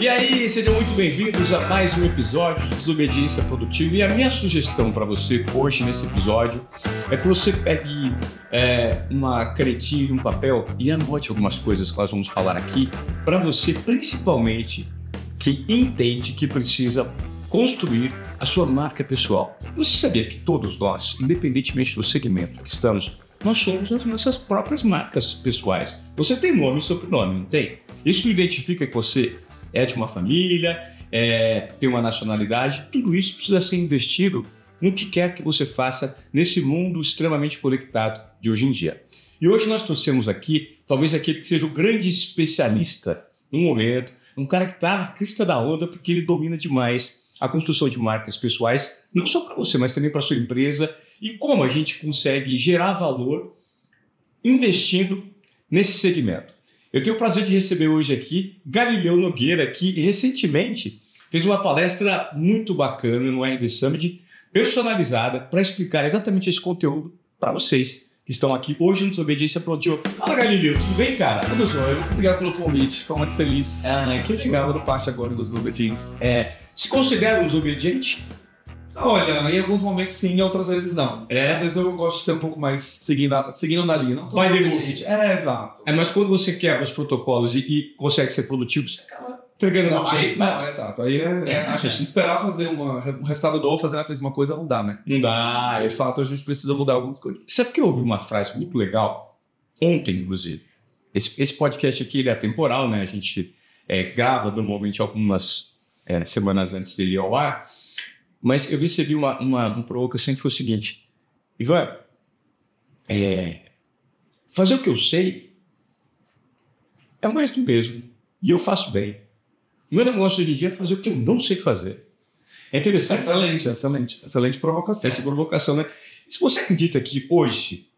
E aí, sejam muito bem-vindos a mais um episódio de Desobediência Produtiva. E a minha sugestão para você hoje nesse episódio é que você pegue é, uma canetinha e um papel e anote algumas coisas que nós vamos falar aqui para você, principalmente, que entende que precisa construir a sua marca pessoal. Você sabia que todos nós, independentemente do segmento que estamos, nós somos as nossas próprias marcas pessoais. Você tem nome e sobrenome, não tem? Isso identifica que você é de uma família, é, tem uma nacionalidade, tudo isso precisa ser investido no que quer que você faça nesse mundo extremamente conectado de hoje em dia. E hoje nós trouxemos aqui, talvez aquele que seja o grande especialista no momento, um cara que está na crista da onda porque ele domina demais a construção de marcas pessoais, não só para você, mas também para sua empresa e como a gente consegue gerar valor investindo nesse segmento. Eu tenho o prazer de receber hoje aqui Galileu Nogueira, que recentemente fez uma palestra muito bacana no RD Summit, personalizada, para explicar exatamente esse conteúdo para vocês que estão aqui hoje no Desobediência Produtiva. Fala, Galileu, tudo bem, cara? Tudo jóia, muito obrigado pelo convite, estou muito feliz. Ah, que legal. parte agora dos Desobedientes. É, se considera um desobediente? Olha, em alguns momentos sim, em outras vezes não. É? Às vezes eu gosto de ser um pouco mais seguindo, a- seguindo na linha. Não By the book. gente. É, exato. É, mas quando você quebra os protocolos e, e consegue ser produtivo, você acaba entregando Não, aí, não, é exato. Aí é, é, a gente esperar fazer uma, um resultado novo, fazer a mesma coisa, não dá, né? Não dá. De fato, a gente precisa mudar algumas coisas. Sabe que eu ouvi uma frase muito legal ontem, inclusive? Esse, esse podcast aqui ele é temporal, né? A gente é, grava normalmente algumas é, semanas antes dele ir ao ar. Mas eu recebi uma, uma, uma provocação que foi o seguinte: Ivan, é, fazer o que eu sei é mais do mesmo. E eu faço bem. O meu negócio hoje em dia é fazer o que eu não sei fazer. É interessante Excelente, excelente. Excelente provocação. essa provocação, né? Se você acredita que hoje,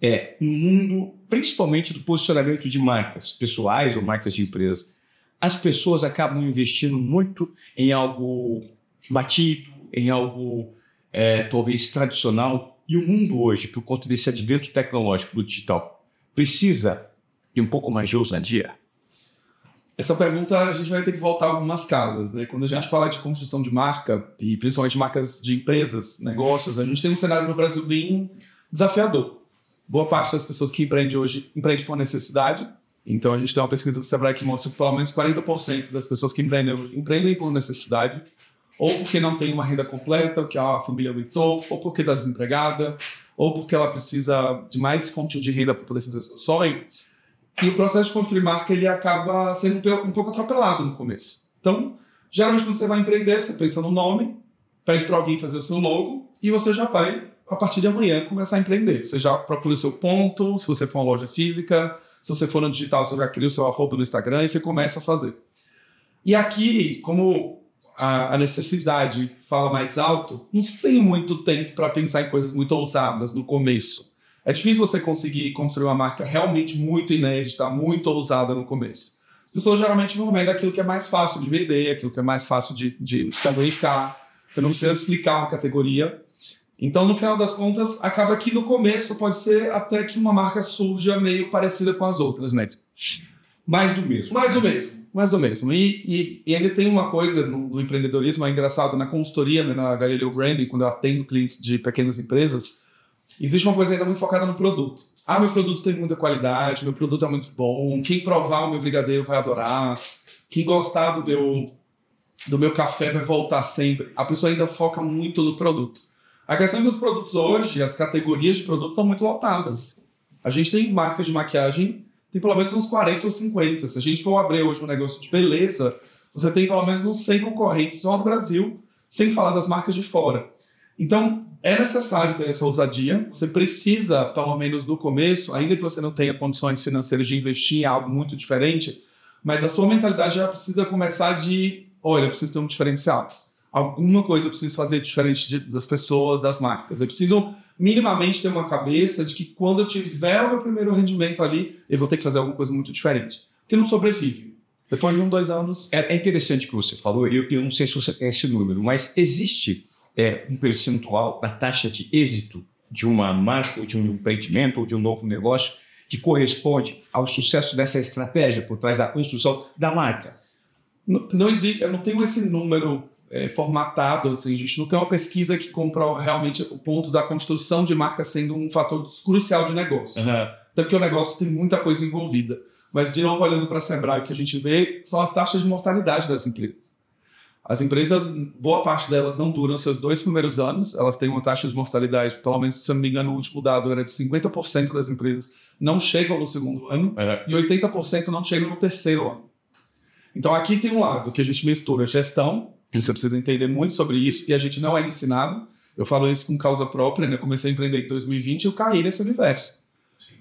é, no mundo, principalmente do posicionamento de marcas pessoais ou marcas de empresas, as pessoas acabam investindo muito em algo batido, em algo é, talvez tradicional. E o mundo hoje, por conta desse advento tecnológico do digital, precisa de um pouco mais de ousadia. Essa pergunta a gente vai ter que voltar algumas casas, né? Quando a gente fala de construção de marca, e principalmente marcas de empresas, negócios, a gente tem um cenário no Brasil bem desafiador. Boa parte das pessoas que empreendem hoje empreende por necessidade. Então a gente tem uma pesquisa do Sebrae que mostra que pelo menos 40% das pessoas que empreendem hoje empreendem por necessidade, ou porque não tem uma renda completa, que a família aumentou, ou porque está desempregada, ou porque ela precisa de mais fonte de renda para poder fazer seu sonho. E o processo de construir marca ele acaba sendo um pouco atropelado no começo. Então, geralmente quando você vai empreender, você pensa no nome, pede para alguém fazer o seu logo e você já vai, a partir de amanhã, começar a empreender. Você já procura o seu ponto, se você for uma loja física, se você for no digital, você já cria o seu arroba no Instagram e você começa a fazer. E aqui, como a, a necessidade fala mais alto, não se tem muito tempo para pensar em coisas muito ousadas no começo. É difícil você conseguir construir uma marca realmente muito inédita, muito ousada no começo. As pessoas geralmente vão vendo aquilo que é mais fácil de vender, aquilo que é mais fácil de, de. Você não precisa explicar uma categoria. Então, no final das contas, acaba que no começo pode ser até que uma marca surja meio parecida com as outras, né? Mais do mesmo. Mais do mesmo, mais do mesmo. E, e, e ele tem uma coisa no, empreendedorismo, é engraçado, na consultoria, né, na Galileu Branding, quando eu atendo clientes de pequenas empresas, existe uma coisa ainda muito focada no produto. Ah, meu produto tem muita qualidade, meu produto é muito bom, quem provar o meu brigadeiro vai adorar, quem gostar do meu, do meu café vai voltar sempre. A pessoa ainda foca muito no produto. A questão é que os produtos hoje, as categorias de produto estão muito lotadas. A gente tem marcas de maquiagem tem pelo menos uns 40 ou 50. Se a gente for abrir hoje um negócio de beleza, você tem pelo menos uns 100 concorrentes só no Brasil, sem falar das marcas de fora. Então, é necessário ter essa ousadia. Você precisa, pelo menos no começo, ainda que você não tenha condições financeiras de investir em algo muito diferente, mas a sua mentalidade já precisa começar de, olha, eu preciso ter um diferencial. Alguma coisa eu preciso fazer diferente das pessoas, das marcas. Eu preciso minimamente ter uma cabeça de que quando eu tiver o meu primeiro rendimento ali, eu vou ter que fazer alguma coisa muito diferente. Porque não sobrevive. Depois de um, dois anos. É, é interessante o que você falou, eu, eu não sei se você tem esse número, mas existe é, um percentual da taxa de êxito de uma marca, ou de um empreendimento, ou de um novo negócio, que corresponde ao sucesso dessa estratégia por trás da construção da marca. Não, não existe, eu não tenho esse número é, formatado, assim, a gente não tem uma pesquisa que comprova realmente o ponto da construção de marca sendo um fator crucial de negócio. Uhum. Até porque o negócio tem muita coisa envolvida. Mas, de novo, olhando para a Sebrae, o que a gente vê são as taxas de mortalidade das empresas. As empresas, boa parte delas não duram seus dois primeiros anos, elas têm uma taxa de mortalidade, pelo menos, se eu não me engano, o último dado era de 50% das empresas não chegam no segundo ano Uhum. e 80% não chegam no terceiro ano. Então aqui tem um lado que a gente mistura gestão, você precisa entender muito sobre isso, e a gente não é ensinado. Eu falo isso com causa própria, né? Eu comecei a empreender em 2020 e eu caí nesse universo.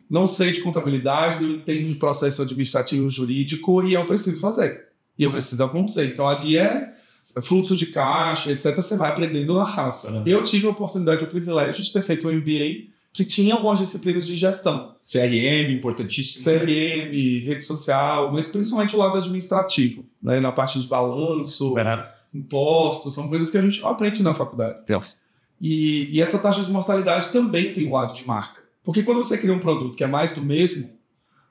Não sei de contabilidade, não entendo de processo administrativo jurídico e eu preciso fazer. E eu preciso acontecer. Então ali é fluxo de caixa, etc. Você vai aprendendo na raça. Uhum. Eu tive a oportunidade, o privilégio de ter feito um MBA que tinha algumas disciplinas de gestão. CRM, importantíssimo. CRM, rede social, mas principalmente o lado administrativo, né? na parte de balanço, Uhum. Impostos, são coisas que a gente aprende na faculdade. E, e essa taxa de mortalidade também tem o lado de marca. Porque quando você cria um produto que é mais do mesmo,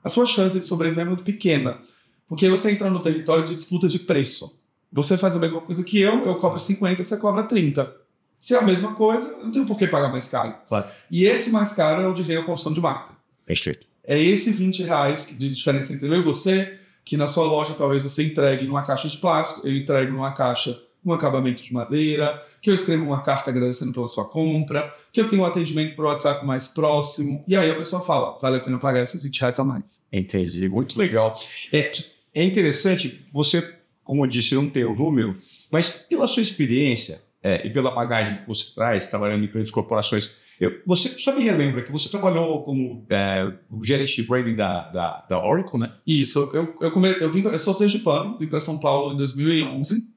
a sua chance de sobreviver é muito pequena. Porque você entra no território de disputa de preço. Você faz a mesma coisa que eu, eu cobro 50, você cobra 30. Se é a mesma coisa, eu não tenho por que pagar mais caro. Claro. E esse mais caro é onde vem a construção de marca. Perfeito. É esse 20 reais de diferença entre eu e você, que na sua loja talvez você entregue numa caixa de plástico, eu entregue numa caixa um acabamento de madeira, que eu escreva uma carta agradecendo pela sua compra, que eu tenha um atendimento por WhatsApp mais próximo, e aí a pessoa fala, vale a pena pagar esses 20 reais a mais. Entendi, muito legal. É, é interessante, você, como eu disse, não tem o número, mas pela sua experiência é, e pela bagagem que você traz, trabalhando em grandes corporações, eu, você só me relembra que você trabalhou como é, o gerente de branding da, da, da Oracle, né? Isso, eu, eu, come, eu, vim, eu sou sergipano, vim para São Paulo em 2011,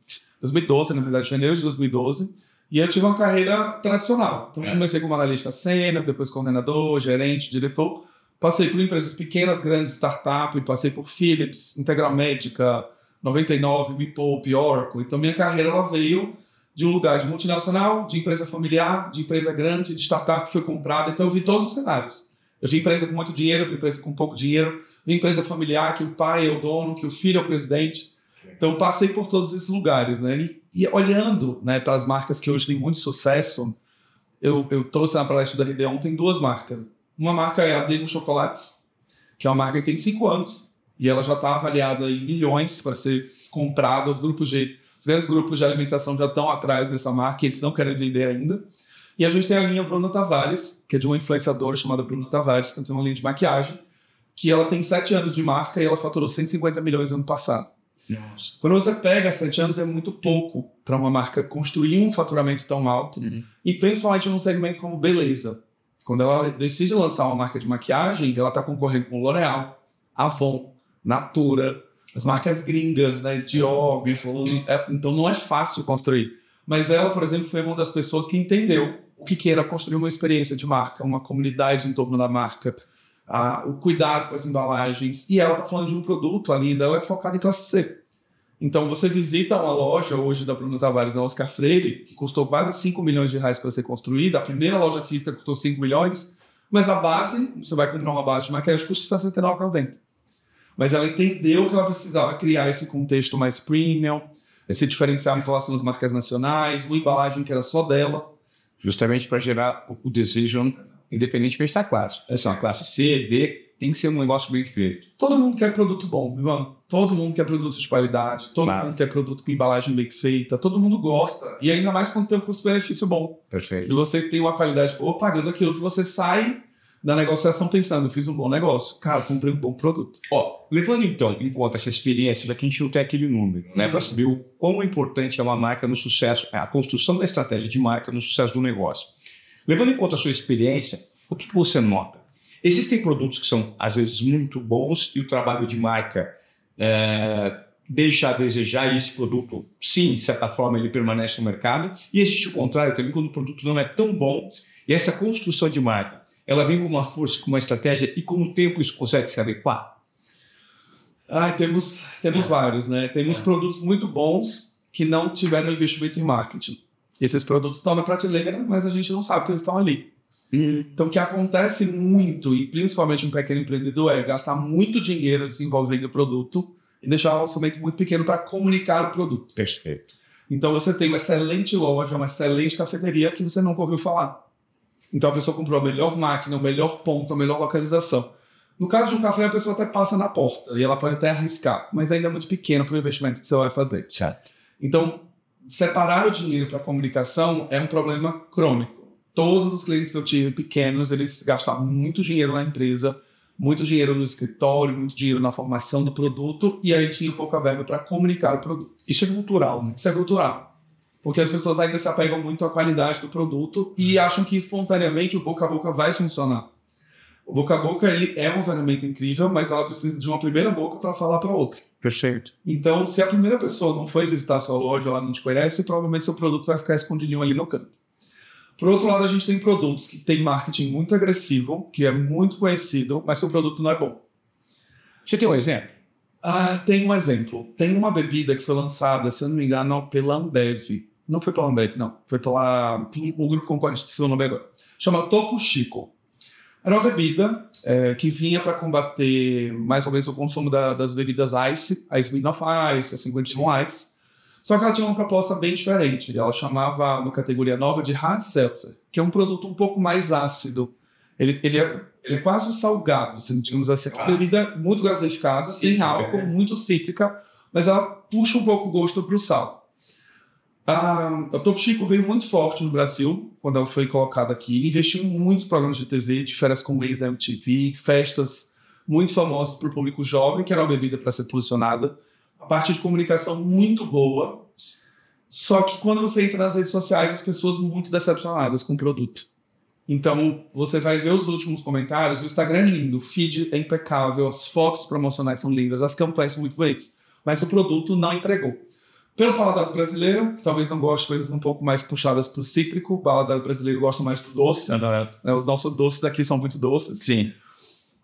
2012, na verdade, janeiro de 2012, e eu tive uma carreira tradicional. Então, É. comecei como analista sênior, depois coordenador, gerente, diretor. Passei por empresas pequenas, grandes, startup, passei por Philips, Integral Médica, 99, Me Poupe, Oracle. Então, minha carreira ela veio de um lugar de multinacional, de empresa familiar, de empresa grande, de startup que foi comprada. Então, eu vi todos os cenários. Eu vi empresa com muito dinheiro, vi empresa com pouco dinheiro, vi empresa familiar que o pai é o dono, que o filho é o presidente. Então, passei por todos esses lugares, né? E, e olhando né, para as marcas que hoje têm muito sucesso, eu, eu trouxe na palestra da RD ontem duas marcas. Uma marca é a Demo Chocolates, que é uma marca que tem cinco anos e ela já está avaliada em milhões para ser comprada. Os grupos de, os grandes grupos de alimentação já estão atrás dessa marca e eles não querem vender ainda. E a gente tem a linha Bruna Tavares, que é de uma influenciadora chamada Bruna Tavares, que tem uma linha de maquiagem, que ela tem sete anos de marca e ela faturou 150 milhões ano passado. Nossa. Quando você pega sete anos, é muito pouco para uma marca construir um faturamento tão alto, e principalmente num segmento como beleza. Quando ela decide lançar uma marca de maquiagem, ela está concorrendo com L'Oréal, Avon, Natura, as marcas gringas, né, Dior, Guerlain, é, então não é fácil construir. Mas ela, por exemplo, foi uma das pessoas que entendeu o que que era construir uma experiência de marca, uma comunidade em torno da marca, a- o cuidado com as embalagens. E ela está falando de um produto ali, ela é focada em classe C. Então, você visita uma loja hoje da Bruno Tavares, na Oscar Freire, que custou quase 5 milhões de reais para ser construída. A primeira loja física custou 5 milhões, mas a base, você vai comprar uma base de maquiagem, custa 69 para dentro. Mas ela entendeu que ela precisava criar esse contexto mais premium, esse diferencial em relação às marcas nacionais, uma embalagem que era só dela. Justamente para gerar o- desejo independentemente da classe. Essa é uma classe C, D, tem que ser um negócio bem feito. Todo mundo quer produto bom, meu irmão. Todo mundo quer produto de qualidade, todo Claro. mundo quer produto com embalagem bem feita, todo mundo gosta. E ainda mais quando tem um custo-benefício bom. E Perfeito. você tem uma qualidade boa pagando aquilo que você sai da negociação pensando, fiz um bom negócio. Cara, comprei um bom produto. Ó, levando então em conta essa experiência, daqui a gente não tem aquele número, né? Para saber o quão importante é uma marca no sucesso, a construção da estratégia de marca no sucesso do negócio. Levando em conta a sua experiência, o que, que você nota? Existem produtos que são, às vezes, muito bons e o trabalho de marca é, deixa a desejar e esse produto, sim, de certa forma, ele permanece no mercado. E existe o contrário também, quando o produto não é tão bom e essa construção de marca, ela vem com uma força, com uma estratégia e com o tempo isso consegue se adequar? Ah, temos, temos vários, né? Temos É. produtos muito bons que não tiveram investimento em marketing. Esses produtos estão na prateleira, mas a gente não sabe que eles estão ali. Então, o que acontece muito, e principalmente um pequeno empreendedor, é gastar muito dinheiro desenvolvendo o produto e deixar um orçamento muito pequeno para comunicar o produto. Perfeito. Então você tem uma excelente loja, uma excelente cafeteria que você nunca ouviu falar. Então a pessoa comprou a melhor máquina, o melhor ponto, a melhor localização. No caso de um café, a pessoa até passa na porta e ela pode até arriscar, mas ainda é muito pequeno para o investimento que você vai fazer. Certo. Então, separar o dinheiro para comunicação é um problema crônico. Todos os clientes que eu tive pequenos, eles gastavam muito dinheiro na empresa, muito dinheiro no escritório, muito dinheiro na formação do produto e aí tinha pouca verba para comunicar o produto. Isso é cultural, né? Isso é cultural. Porque as pessoas ainda se apegam muito à qualidade do produto e acham que espontaneamente o boca a boca vai funcionar. O boca a boca ele é uma ferramenta incrível, mas ela precisa de uma primeira boca para falar para outra. Perfeito. Então, se a primeira pessoa não foi visitar sua loja, ela não te conhece, provavelmente seu produto vai ficar escondidinho ali no canto. Por outro lado, a gente tem produtos que têm marketing muito agressivo, que é muito conhecido, mas seu produto não é bom. Você tem um exemplo? Ah, tem um exemplo. Tem uma bebida que foi lançada, se eu não me engano, pela Ambev. Não foi pela Ambev, não. Foi pela o grupo concorrente, se eu não me engano. Chama Topo Chico. Era uma bebida é, que vinha para combater mais ou menos o consumo da, das bebidas Ice, a Smirnoff Ice, a 51 Ice. Só que ela tinha uma proposta bem diferente. Ela chamava uma categoria nova de Hard Seltzer, que é um produto um pouco mais ácido. Ele, ele, é, ele é quase um salgado, digamos assim. É uma bebida muito gasificada, tem álcool, né? muito cítrica, mas ela puxa um pouco o gosto para o sal. A, a Topo Chico veio muito forte no Brasil, quando ela foi colocada aqui. Investiu em muitos programas de TV, de férias com ex da MTV, festas muito famosas para o público jovem, que era uma bebida para ser posicionada. A parte de comunicação muito boa. Só que quando você entra nas redes sociais, as pessoas muito decepcionadas com o produto. Então, você vai ver os últimos comentários. O Instagram é lindo, o feed é impecável, as fotos promocionais são lindas, as campanhas são muito bonitas. Mas o produto não entregou. Pelo paladar brasileiro, que talvez não goste de coisas um pouco mais puxadas para o cítrico, o paladar brasileiro gosta mais do doce. Né? Os nossos doces daqui são muito doces. Sim.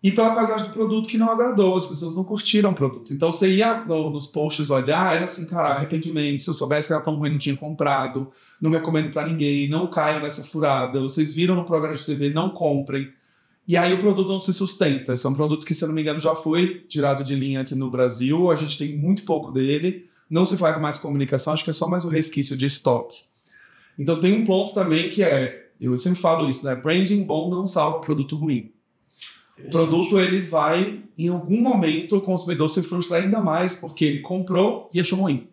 E pela qualidade do produto que não agradou, as pessoas não curtiram o produto. Então você ia no, nos posts olhar, era assim, cara, arrependimento. Se eu soubesse que era tão ruim, não tinha comprado, não recomendo para ninguém, não caiam nessa furada. Vocês viram no programa de TV, não comprem. E aí o produto não se sustenta. Esse é um produto que, se eu não me engano, já foi tirado de linha aqui no Brasil. A gente tem muito pouco dele não se faz mais comunicação, acho que é só mais um resquício de estoque. Então tem um ponto também que é, eu sempre falo isso, né? Branding bom não salva produto ruim. O produto ele vai, em algum momento, o consumidor se frustra ainda mais porque ele comprou e achou ruim.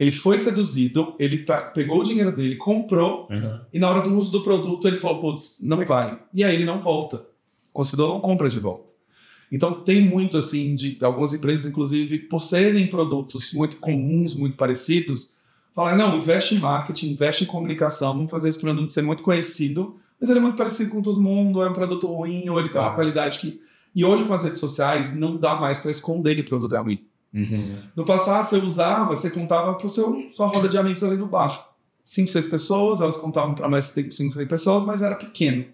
Ele foi seduzido, ele pegou o dinheiro dele, comprou, uhum. e na hora do uso do produto ele falou, putz, não vai. E aí ele não volta. O consumidor não compra de volta. Então tem muito assim de algumas empresas, inclusive, por serem produtos muito comuns, muito parecidos, falar não, investe em marketing, investe em comunicação, vamos fazer esse produto ser muito conhecido, mas ele é muito parecido com todo mundo, é um produto ruim ou ele tem uma qualidade que e hoje com as redes sociais não dá mais para esconder que o produto é ruim. Uhum. No passado você usava, você contava para seu sua roda de amigos ali no bar. Cinco, seis pessoas, elas contavam para mais cinco, seis pessoas, mas era pequeno.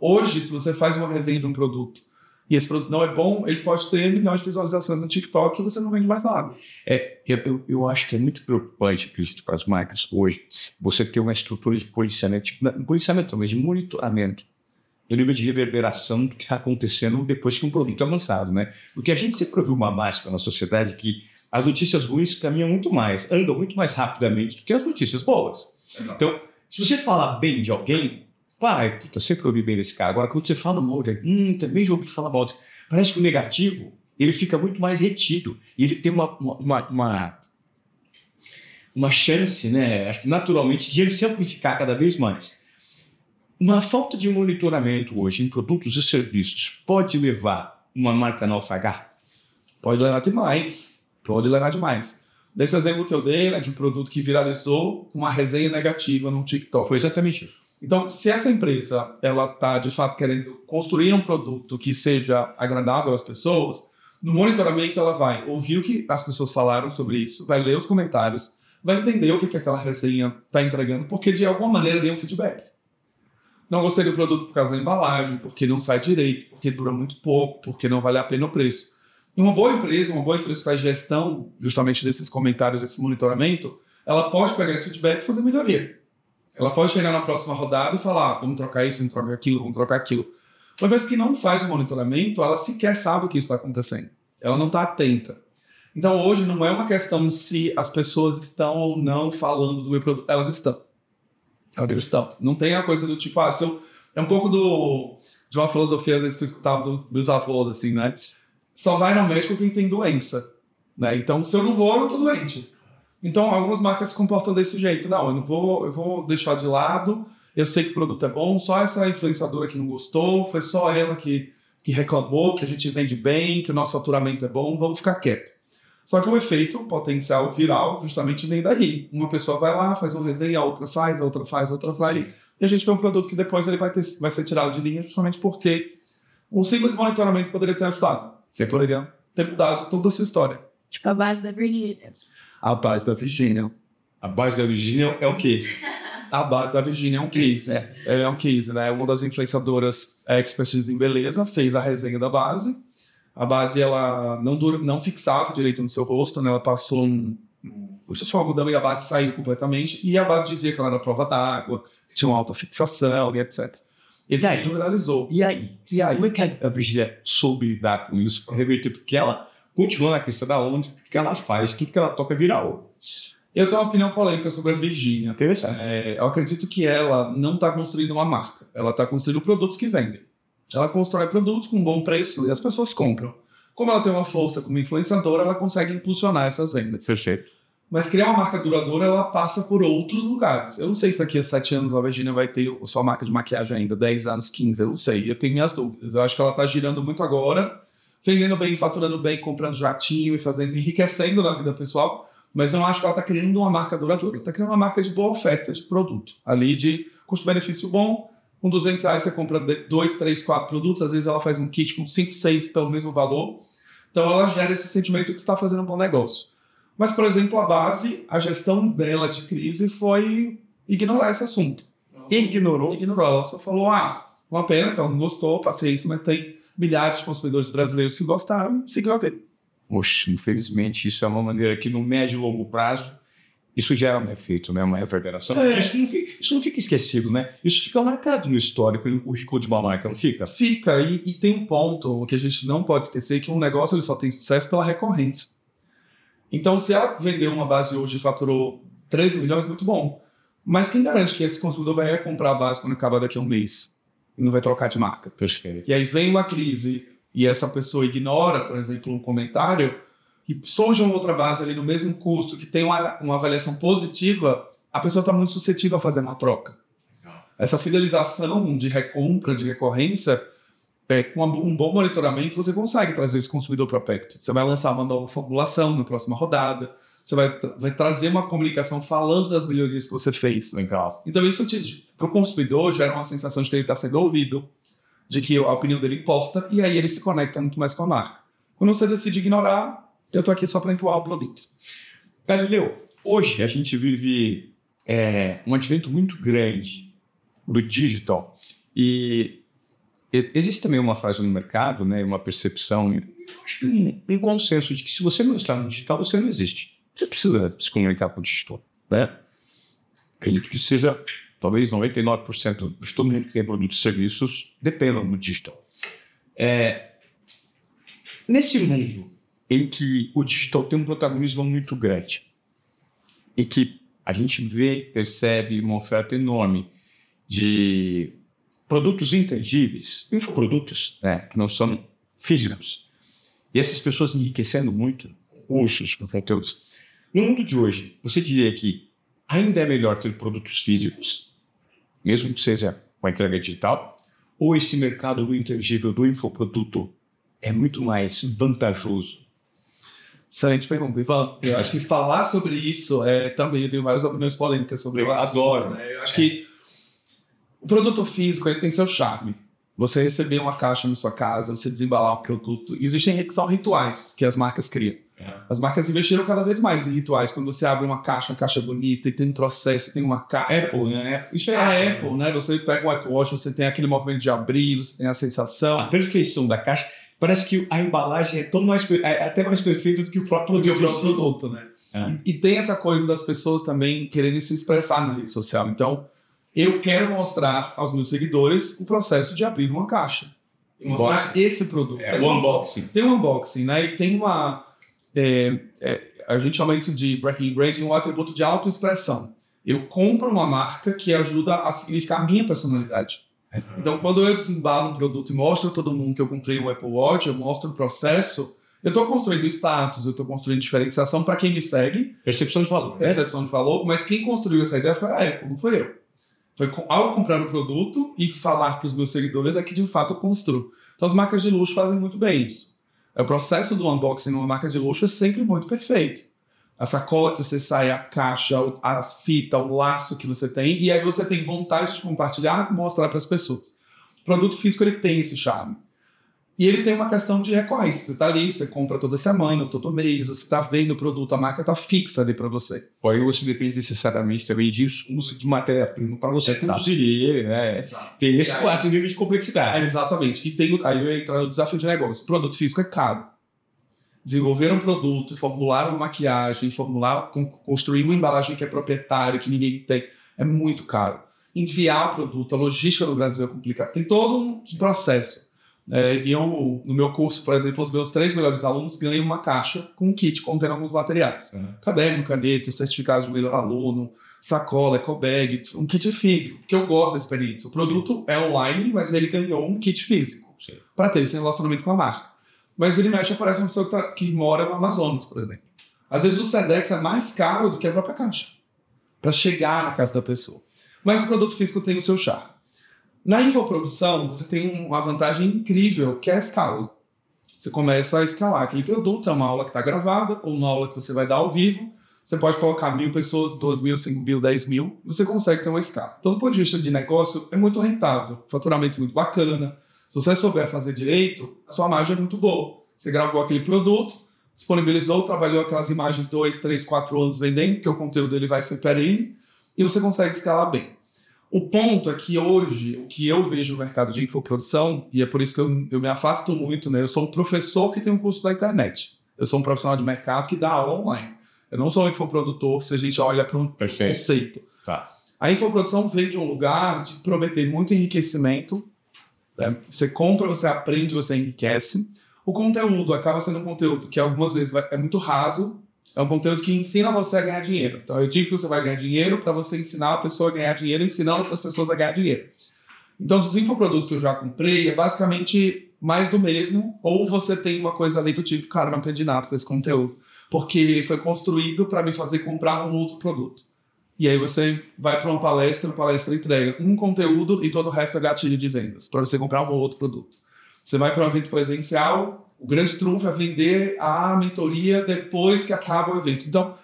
Hoje, se você faz uma resenha de um produto e esse produto não é bom, ele pode ter milhões de visualizações no TikTok e você não vende mais nada. É, eu, eu acho que é muito preocupante, Cristo, para as marcas hoje, você ter uma estrutura de policiamento, tipo, policiamento mas de monitoramento do nível de reverberação do que está acontecendo depois que um produto é lançado, né? Porque a gente sempre ouviu uma máxima na sociedade que as notícias ruins caminham muito mais, andam muito mais rapidamente do que as notícias boas. Exato. Então, se você falar bem de alguém, Pai, puta, sempre ouvi bem desse cara. Agora, quando você fala mal de hum, também já ouvi falar mal Parece que o negativo, ele fica muito mais retido. E ele tem uma, uma, uma, uma chance, né, acho que naturalmente, de ele se amplificar cada vez mais. Uma falta de monitoramento hoje em produtos e serviços pode levar uma marca a naufragar? Pode levar demais. Pode levar demais. Desse exemplo que eu dei, né, de um produto que viralizou com uma resenha negativa no TikTok. Foi exatamente isso. Então, se essa empresa ela está de fato querendo construir um produto que seja agradável às pessoas, no monitoramento ela vai ouvir o que as pessoas falaram sobre isso, vai ler os comentários, vai entender o que, que aquela resenha está entregando, porque de alguma maneira deu um feedback. Não gostei do produto por causa da embalagem, porque não sai direito, porque dura muito pouco, porque não vale a pena o preço. Uma boa empresa, uma boa empresa que faz gestão justamente desses comentários, desse monitoramento, ela pode pegar esse feedback e fazer melhoria. Ela pode chegar na próxima rodada e falar, ah, vamos trocar isso, vamos trocar aquilo, vamos trocar aquilo. Uma vez que não faz o monitoramento, ela sequer sabe o que está acontecendo. Ela não está atenta. Então hoje não é uma questão se as pessoas estão ou não falando do meu produto, elas estão. Elas estão. Não tem a coisa do tipo, ah, se eu... é um pouco do de uma filosofia às vezes que eu escutava dos meus avós assim, né? Só vai no médico quem tem doença, né? Então se eu não vou, eu tô doente. Então algumas marcas se comportam desse jeito, não, eu não vou, eu vou deixar de lado. Eu sei que o produto é bom, só essa influenciadora que não gostou, foi só ela que que reclamou que a gente vende bem, que o nosso faturamento é bom, vamos ficar quieto. Só que o efeito potencial viral justamente vem daí. Uma pessoa vai lá, faz uma resenha, a outra faz, a outra faz, a outra faz. E a gente vê um produto que depois ele vai, ter, vai ser tirado de linha justamente porque um simples monitoramento poderia ter ajudado. Você poderia ter mudado toda a sua história. Tipo a base da Virgínia. A base da Virgínia. A base da Virgínia é o quê? A base da Virginia é um case. É, é um case, né? Uma das influenciadoras experts em beleza fez a resenha da base. A base, ela não, dura, não fixava direito no seu rosto, né? Ela passou um... Puxa só algodão e a base saiu completamente. E a base dizia que ela era prova d'água, tinha uma alta fixação e etc. Esse aí viralizou. E aí? E aí? Como é que a Virginia soube lidar com isso, reverter? Porque ela continua na questão da onde, o que ela faz, o que, ela toca viral. Eu tenho uma opinião polêmica sobre a Virgínia. Interessante. É, eu acredito que ela não está construindo uma marca. Ela está construindo produtos que vendem. Ela constrói produtos com bom preço e as pessoas compram. Como ela tem uma força como influenciadora, ela consegue impulsionar essas vendas. Perfeito. Mas criar uma marca duradoura, ela passa por outros lugares. Eu não sei se daqui a sete anos a Virginia vai ter sua marca de maquiagem ainda, 10 anos, 15, eu não sei. Eu tenho minhas dúvidas. Eu acho que ela está girando muito agora, vendendo bem, faturando bem, comprando jatinho e fazendo, enriquecendo na vida pessoal mas eu não acho que ela está criando uma marca duradoura. Está criando uma marca de boa oferta de produto. Ali de custo-benefício bom, com 200 reais você compra dois, três, quatro produtos. Às vezes ela faz um kit com 5, 6 pelo mesmo valor. Então ela gera esse sentimento que está fazendo um bom negócio. Mas, por exemplo, a base, a gestão dela de crise foi ignorar esse assunto. Ignorou? Ignorou. Ela só falou, ah, uma pena que ela não gostou, paciência, mas tem milhares de consumidores brasileiros que gostaram, seguiu a vida. Poxa, infelizmente, isso é uma maneira que no médio e longo prazo isso gera um efeito, né? uma reverberação. É. Isso, não fica, isso, não fica, esquecido, né? Isso fica marcado no histórico e no currículo de uma marca, não fica? Fica, e, e, tem um ponto que a gente não pode esquecer, que um negócio ele só tem sucesso pela recorrência. Então, se ela vendeu uma base hoje e faturou 13 milhões, muito bom. Mas quem garante que esse consumidor vai comprar a base quando acabar daqui a um mês? E não vai trocar de marca? Perfeito. E aí vem uma crise e essa pessoa ignora, por exemplo, um comentário, e surge uma outra base ali no mesmo custo, que tem uma, uma avaliação positiva, a pessoa está muito suscetível a fazer uma troca. Essa fidelização de recompra, de recorrência, é, com um bom monitoramento, você consegue trazer esse consumidor para perto. Você vai lançar uma nova formulação na próxima rodada, você vai, vai trazer uma comunicação falando das melhorias que você fez. Legal. Então, isso para o consumidor gera uma sensação de que ele está sendo ouvido, de que a opinião dele importa, e aí ele se conecta muito mais com a marca. Quando você decide ignorar, eu estou aqui só para empurrar o produto. Galileu, hoje a gente vive é, um advento muito grande do digital e existe também uma fase no mercado, né, uma percepção, um consenso de que se você não está no digital, você não existe. Você precisa se comunicar com o digital, né? Acredito que seja talvez 99% de todo mundo que tem produtos e serviços dependam do digital. É, nesse mundo em que o digital tem um protagonismo muito grande e que a gente vê, percebe uma oferta enorme de produtos intangíveis, infoprodutos, né, que não são físicos, e essas pessoas enriquecendo muito cursos, conteúdos. No mundo de hoje, você diria que ainda é melhor ter produtos físicos mesmo que seja com a entrega digital, ou esse mercado do intangível do infoproduto é muito mais vantajoso? Excelente pergunta, Ivan. Eu acho que falar sobre isso é também, eu tenho várias opiniões polêmicas sobre isso. Eu adoro. Né? Eu acho é. que o produto físico ele tem seu charme. Você receber uma caixa na sua casa, você desembalar um produto. Existem são rituais que as marcas criam. As marcas investiram cada vez mais em rituais. Quando você abre uma caixa, uma caixa bonita, e tem um processo, tem uma caixa. Apple, né? Isso é a Apple, né? Você pega o Watch, você tem aquele movimento de abrir, você tem a sensação. A perfeição da caixa. Parece que a embalagem é, todo mais, é até mais perfeita do que o próprio produto. O próprio produto né? É. E, e, tem essa coisa das pessoas também querendo se expressar na rede social. Então, eu quero mostrar aos meus seguidores o processo de abrir uma caixa. Mostrar esse produto. É o unboxing. Tem um unboxing, né? E tem uma é, é, a gente chama isso de brand branding, um atributo de autoexpressão. Eu compro uma marca que ajuda a significar a minha personalidade. Então, quando eu desembalo um produto e mostro a todo mundo que eu comprei o Apple Watch, eu mostro o processo, eu estou construindo status, eu estou construindo diferenciação para quem me segue. Percepção de valor. Percepção de valor, mas quem construiu essa ideia foi a Apple, não foi eu. Foi ao comprar o produto e falar para os meus seguidores é que de fato eu construo. Então, as marcas de luxo fazem muito bem isso. O processo do unboxing numa marca de luxo é sempre muito perfeito. A sacola que você sai, a caixa, as fitas, o laço que você tem, e aí você tem vontade de compartilhar, mostrar para as pessoas. O produto físico ele tem esse charme. E ele tem uma questão de recorrência. Você está ali, você compra toda semana, todo mês, você está vendo o produto, a marca está fixa ali para você. Aí você depende necessariamente também disso, uso de matéria-prima para você produzir ele, né? Exato. Tem esse quarto nível de complexidade. É, exatamente. E tem, aí entra o desafio de negócio. O produto físico é caro. Desenvolver um produto, formular uma maquiagem, formular, construir uma embalagem que é proprietária, que ninguém tem, é muito caro. Enviar o produto, a logística no Brasil é complicada. Tem todo um processo. É, e eu, no meu curso, por exemplo, os meus três melhores alunos ganham uma caixa com um kit contendo alguns materiais. Uhum. Caderno, caneta, certificado de melhor aluno, sacola, ecobag, um kit físico, porque eu gosto da experiência. O produto Sim. é online, mas ele ganhou um kit físico para ter esse relacionamento com a marca. Mas ele mexe aparece uma pessoa que, tá, que mora no Amazonas, por exemplo. Às vezes o Sedex é mais caro do que a própria caixa para chegar na casa da pessoa. Mas o produto físico tem o seu charme. Na infoprodução, você tem uma vantagem incrível, que é a escala. Você começa a escalar aquele produto, é uma aula que está gravada, ou uma aula que você vai dar ao vivo. Você pode colocar mil pessoas, duas mil, cinco mil, dez mil, você consegue ter uma escala. Então, do ponto de vista de negócio, é muito rentável, faturamento muito bacana. Se você souber fazer direito, a sua margem é muito boa. Você gravou aquele produto, disponibilizou, trabalhou aquelas imagens dois, três, quatro anos vendendo, porque o conteúdo ele vai ser perene, e você consegue escalar bem. O ponto é que hoje, o que eu vejo no mercado de infoprodução, e é por isso que eu, eu me afasto muito, né? Eu sou um professor que tem um curso da internet. Eu sou um profissional de mercado que dá aula online. Eu não sou um infoprodutor se a gente olha para um Perfeito. conceito. Tá. A infoprodução vem de um lugar de prometer muito enriquecimento. Né? Você compra, você aprende, você enriquece. O conteúdo acaba sendo um conteúdo que algumas vezes é muito raso, é um conteúdo que ensina você a ganhar dinheiro. Então eu digo que você vai ganhar dinheiro para você ensinar a pessoa a ganhar dinheiro, ensinando outras pessoas a ganhar dinheiro. Então, dos infoprodutos que eu já comprei, é basicamente mais do mesmo, ou você tem uma coisa ali do tipo, cara, não entendi nada com esse conteúdo, porque ele foi construído para me fazer comprar um outro produto. E aí você vai para uma palestra, a palestra entrega um conteúdo e todo o resto é gatilho de vendas, para você comprar um outro produto. Você vai para um evento presencial, o grande trunfo é vender a mentoria depois que acaba o evento. Então,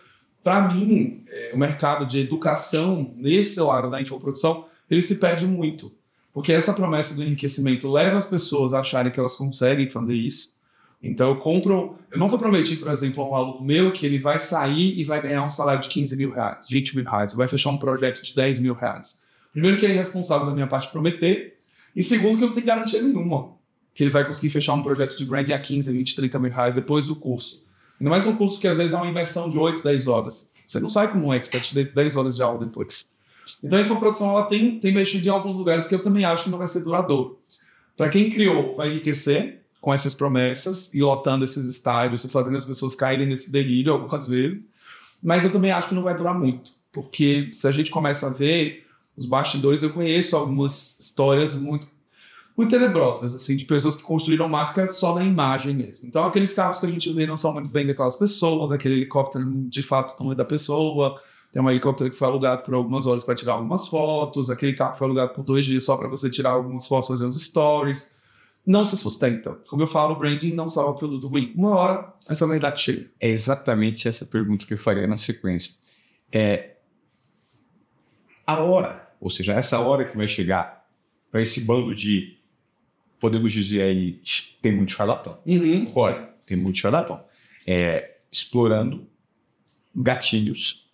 para mim, é, o mercado de educação, nesse lado da infoprodução, ele se perde muito. Porque essa promessa do enriquecimento leva as pessoas a acharem que elas conseguem fazer isso. Então, eu compro. Eu nunca prometi, por exemplo, a um aluno meu que ele vai sair e vai ganhar um salário de 15 mil reais, 20 mil reais, vai fechar um projeto de 10 mil reais. Primeiro, que é irresponsável da minha parte prometer. E segundo, que eu não tenho garantia nenhuma que ele vai conseguir fechar um projeto de brand a 15, 20, 30 mil reais depois do curso. Ainda mais um curso que às vezes é uma inversão de 8, 10 horas. Você não sai como um expert de 10 horas de aula depois. Então a infoprodução ela tem, tem mexido em alguns lugares que eu também acho que não vai ser duradouro. Para quem criou, vai enriquecer com essas promessas e lotando esses estádios e fazendo as pessoas caírem nesse delírio algumas vezes. Mas eu também acho que não vai durar muito. Porque se a gente começa a ver os bastidores, eu conheço algumas histórias muito muito tenebrosas, assim, de pessoas que construíram marca só na imagem mesmo. Então, aqueles carros que a gente vê não são muito bem daquelas pessoas, aquele helicóptero de fato não é da pessoa, tem um helicóptero que foi alugado por algumas horas para tirar algumas fotos, aquele carro foi alugado por dois dias só para você tirar algumas fotos, fazer uns stories. Não se sustenta. Como eu falo, o branding não salva o produto ruim. Uma hora, essa verdade chega. É exatamente essa pergunta que eu faria na sequência. É a hora, ou seja, essa hora que vai chegar para esse bando de podemos dizer aí, tem muito charlatão. Uhum. Olha, tem muito charlatão. É, explorando gatilhos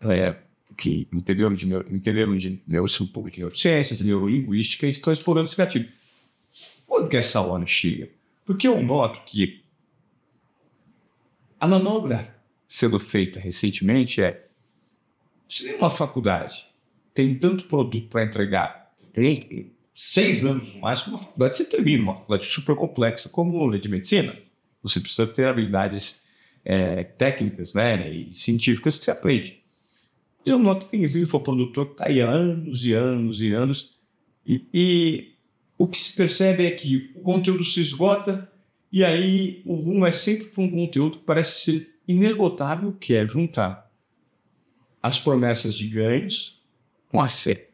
é, que entenderam de, entenderam de neurociências, neurolinguística e estão explorando esse gatilho. Quando que essa hora chega? Porque eu noto que a manobra sendo feita recentemente é se uma faculdade tem tanto produto para entregar, seis anos mais com uma faculdade, você termina uma faculdade super complexa como a de medicina. Você precisa ter habilidades é, técnicas né, e científicas que se aprende. Eu noto que tem infoprodutor que está aí há anos e anos e anos, e, e o que se percebe é que o conteúdo se esgota e aí o rumo é sempre para um conteúdo que parece ser inesgotável, que é juntar as promessas de ganhos com a fé.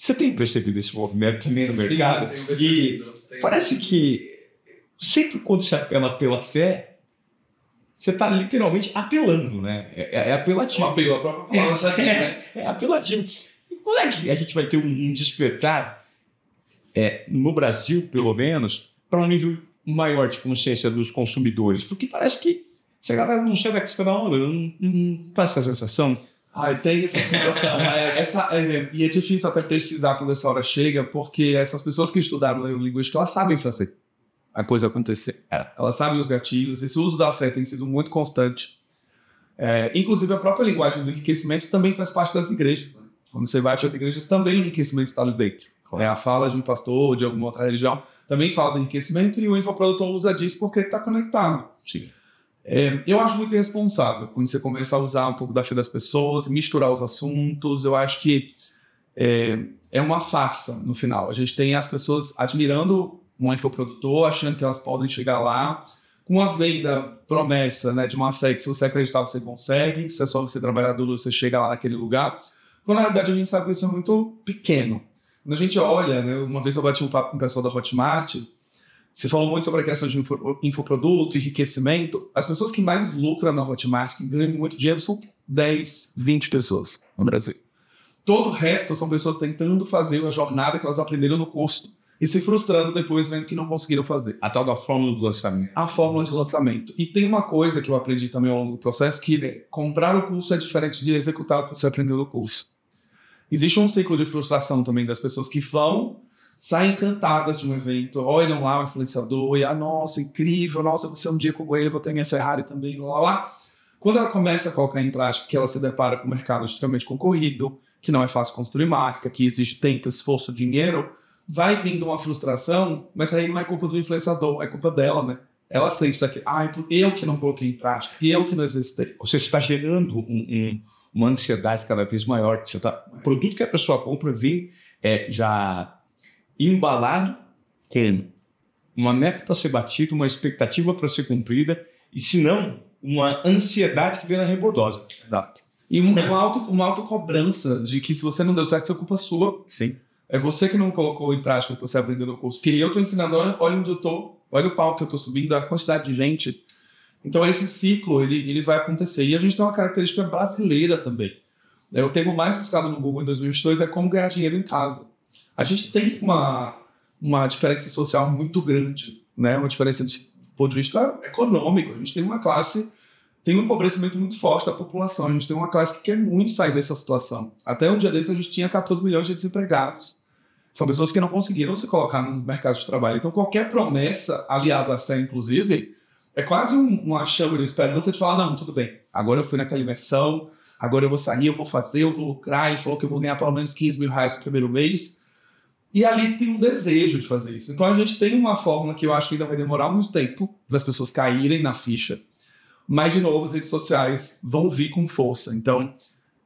Você tem percebido esse movimento também no mercado? Sim, e parece que sempre quando se apela pela fé, você está literalmente apelando, né? É, é, é apelativo. Um apelo, a própria palavra já tem, né? É, é apelativo. E quando é que a gente vai ter um despertar, é, no Brasil, pelo menos, para um nível maior de consciência dos consumidores? Porque parece que essa galera não sabe a questão da onda, não, não passa essa sensação. Ai, tem essa sensação. é, essa, é, e é difícil até precisar quando essa hora chega, porque essas pessoas que estudaram linguística, elas sabem fazer a coisa acontecer. É. Elas sabem os gatilhos. Esse uso da fé tem sido muito constante. É, inclusive, a própria linguagem do enriquecimento também faz parte das igrejas. Né? Quando você vai para as igrejas, também o enriquecimento está ali dentro. Claro. É a fala de um pastor, de alguma outra religião, também fala do enriquecimento e o infoprodutor usa disso porque está conectado. Sim. É, eu acho muito irresponsável quando você começa a usar um pouco da fé das pessoas, misturar os assuntos. Eu acho que é, é uma farsa no final. A gente tem as pessoas admirando um infoprodutor, achando que elas podem chegar lá com a venda promessa né, de uma fé que se você acreditar você consegue, se é só você trabalhar duro você chega lá naquele lugar. Quando na verdade a gente sabe que isso é muito pequeno. Quando a gente olha, né, uma vez eu bati um papo com o pessoal da Hotmart, você falou muito sobre a criação de infoproduto, enriquecimento. As pessoas que mais lucram na Hotmart, que ganham muito dinheiro, são 10, 20 pessoas no Brasil. Todo o resto são pessoas tentando fazer a jornada que elas aprenderam no curso e se frustrando depois vendo que não conseguiram fazer. A tal da fórmula do lançamento. A fórmula de lançamento. E tem uma coisa que eu aprendi também ao longo do processo, que é, comprar o curso é diferente de executar o que você aprendeu no curso. Existe um ciclo de frustração também das pessoas que vão, saem encantadas de um evento, olham lá o influenciador e, ah, nossa, incrível, nossa, você um dia com ele, vou ter minha Ferrari também, lá, lá. Quando ela começa a colocar em prática que ela se depara com um mercado extremamente concorrido, que não é fácil construir marca, que exige tempo, esforço, dinheiro, vai vindo uma frustração, mas aí não é culpa do influenciador, é culpa dela, né? Ela sente que, ah, então eu que não coloquei em prática, eu que não exercitei. Você está gerando um, um, uma ansiedade cada vez maior. Você tá, o produto que a pessoa compra vem é, já embalado com uma meta para ser batida, uma expectativa para ser cumprida, e se não, uma ansiedade que vem na rebordosa. Exato. E uma, auto, uma autocobrança de que se você não deu certo, é culpa sua. Sim. É você que não colocou em prática o que você aprendeu no curso. Porque eu estou ensinando, olha, olha onde eu estou, olha o palco que eu estou subindo, a quantidade de gente. Então esse ciclo, ele, ele vai acontecer. E a gente tem uma característica brasileira também. Eu tenho mais buscado no Google em 2022 é como ganhar dinheiro em casa. A gente tem uma, uma diferença social muito grande, né? Uma diferença de ponto de vista econômico. A gente tem uma classe tem um empobrecimento muito forte da população. A gente tem uma classe que quer muito sair dessa situação. Até um dia desse a gente tinha 14 milhões de desempregados. São pessoas que não conseguiram se colocar no mercado de trabalho. Então, qualquer promessa aliada à fé, inclusive, é quase um, uma chama de esperança de falar: não, tudo bem, agora eu fui naquela imersão, agora eu vou sair, eu vou fazer, eu vou lucrar. Ele falou que eu vou ganhar pelo menos 15 mil reais no primeiro mês. E ali tem um desejo de fazer isso. Então, a gente tem uma fórmula que eu acho que ainda vai demorar muito tempo para as pessoas caírem na ficha. Mas, de novo, as redes sociais vão vir com força. Então,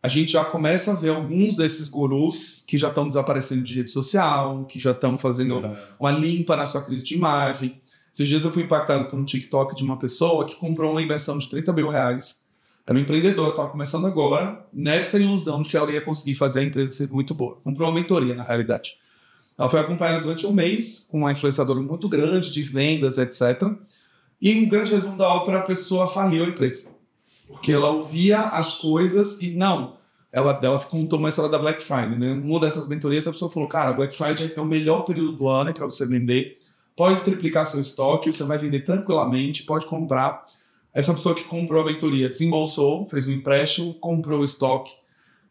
a gente já começa a ver alguns desses gurus que já estão desaparecendo de rede social, que já estão fazendo uma limpa na sua crise de imagem. Esses dias eu fui impactado por um TikTok de uma pessoa que comprou uma inversão de 30 mil reais. Era um empreendedor, estava começando agora, nessa ilusão de que ela ia conseguir fazer a empresa ser muito boa. Comprou uma mentoria, na realidade. Ela foi acompanhada durante um mês com uma influenciadora muito grande de vendas, etc. E um grande resumo da ópera, a pessoa faliu a empresa. Porque ela ouvia as coisas e não. Ela, ela contou uma história da Black Friday. Né? Uma dessas mentorias, a pessoa falou: Cara, Black Friday é o melhor período do ano para você vender. Pode triplicar seu estoque, você vai vender tranquilamente, pode comprar. Essa pessoa que comprou a mentoria desembolsou, fez um empréstimo, comprou o estoque.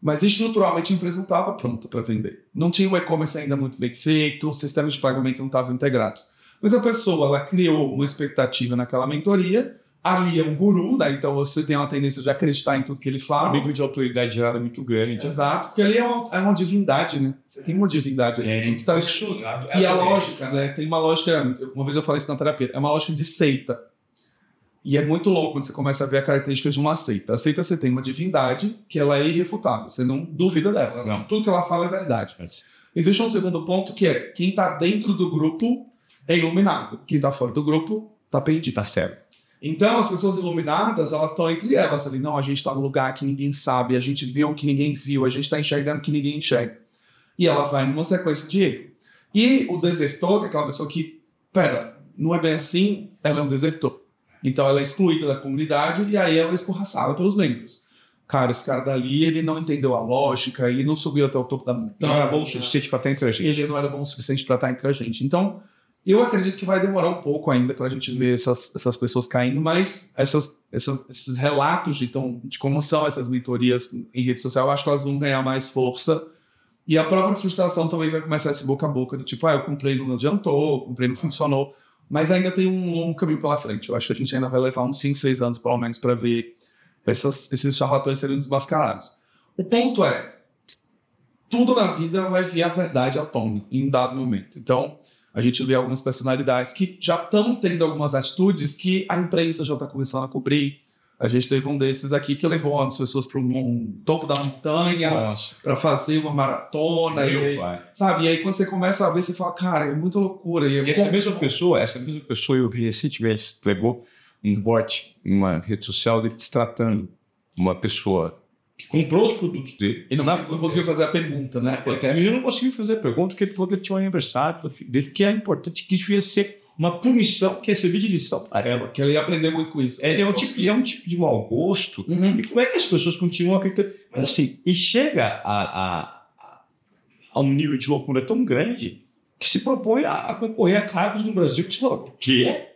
Mas estruturalmente a empresa não estava pronta para vender. Não tinha o e-commerce ainda muito bem feito, os sistemas de pagamento não estavam integrados. Mas a pessoa ela criou uma expectativa naquela mentoria, ali é um guru, né? então você tem uma tendência de acreditar em tudo que ele fala. O nível de autoridade gerada é muito grande. Exato, porque ali é uma, é uma divindade, né? Você tem uma divindade ali. É, que tá é, e a lógica, né? Tem uma lógica, uma vez eu falei isso na terapia, é uma lógica de seita. E é muito louco quando você começa a ver a característica de uma seita. A seita você tem uma divindade que ela é irrefutável, você não duvida dela. Não. Tudo que ela fala é verdade. Existe um segundo ponto que é quem está dentro do grupo é iluminado, quem está fora do grupo está perdido. Tá certo. Então, as pessoas iluminadas, elas estão entre elas ali. Não, a gente está num lugar que ninguém sabe, a gente viu o que ninguém viu, a gente está enxergando o que ninguém enxerga. E ela vai numa sequência de erro. E o desertor, que é aquela pessoa que, pera, não é bem assim, ela é um desertor. Então, ela é excluída da comunidade e aí ela é escorraçada pelos membros. Cara, esse cara dali, ele não entendeu a lógica, ele não subiu até o topo da montanha. Não era bom o suficiente para estar entre a gente. Ele não era bom o suficiente para estar entre a gente. Então, eu acredito que vai demorar um pouco ainda para a gente ver essas, essas pessoas caindo, mas essas, essas, esses relatos de, então, de como são essas mentorias em rede social, eu acho que elas vão ganhar mais força. E a própria frustração também vai começar esse boca a boca, do tipo, ah, eu comprei, não adiantou, comprei, não funcionou. Mas ainda tem um longo caminho pela frente. Eu acho que a gente ainda vai levar uns 5, 6 anos, pelo menos, para ver essas, esses charlatões serem desmascarados. O ponto é, tudo na vida vai vir a verdade à tona em um dado momento. Então, a gente vê algumas personalidades que já estão tendo algumas atitudes que a imprensa já está começando a cobrir. A gente teve um desses aqui que levou as pessoas para um topo da montanha para fazer uma maratona. E, aí, pai. sabe? E aí quando você começa a ver, você fala, cara, é muita loucura. E, E essa mesma pessoa, essa mesma pessoa eu vi recentemente, levou um bot em uma rede social dele tratando uma pessoa que comprou os produtos dele. e não, não conseguiu fazer a pergunta, né? Até a não conseguiu fazer a pergunta, porque ele falou que ele tinha um aniversário dele, que é importante, que isso ia ser uma punição, que ia servir de lição para ela. Que ele ia aprender muito com isso. É, é, um tipo, é um tipo de mau gosto. Uhum. E como é que as pessoas continuam acreditando? Mas assim, e chega a, a, a, um nível de loucura tão grande que se propõe a, a concorrer a cargos no Brasil que você fala, o quê?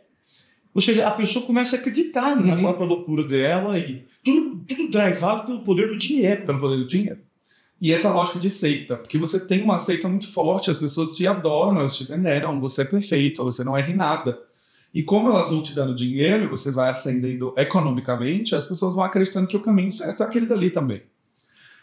Ou seja, a pessoa começa a acreditar na Uhum. própria loucura dela e tudo, tudo drivado pelo poder do dinheiro. pelo poder do dinheiro. E essa lógica de seita, porque você tem uma seita muito forte, as pessoas te adoram, elas te veneram, você é perfeito, você não erra em nada. E como elas vão te dando dinheiro você vai ascendendo economicamente, as pessoas vão acreditando que o caminho certo é aquele dali também.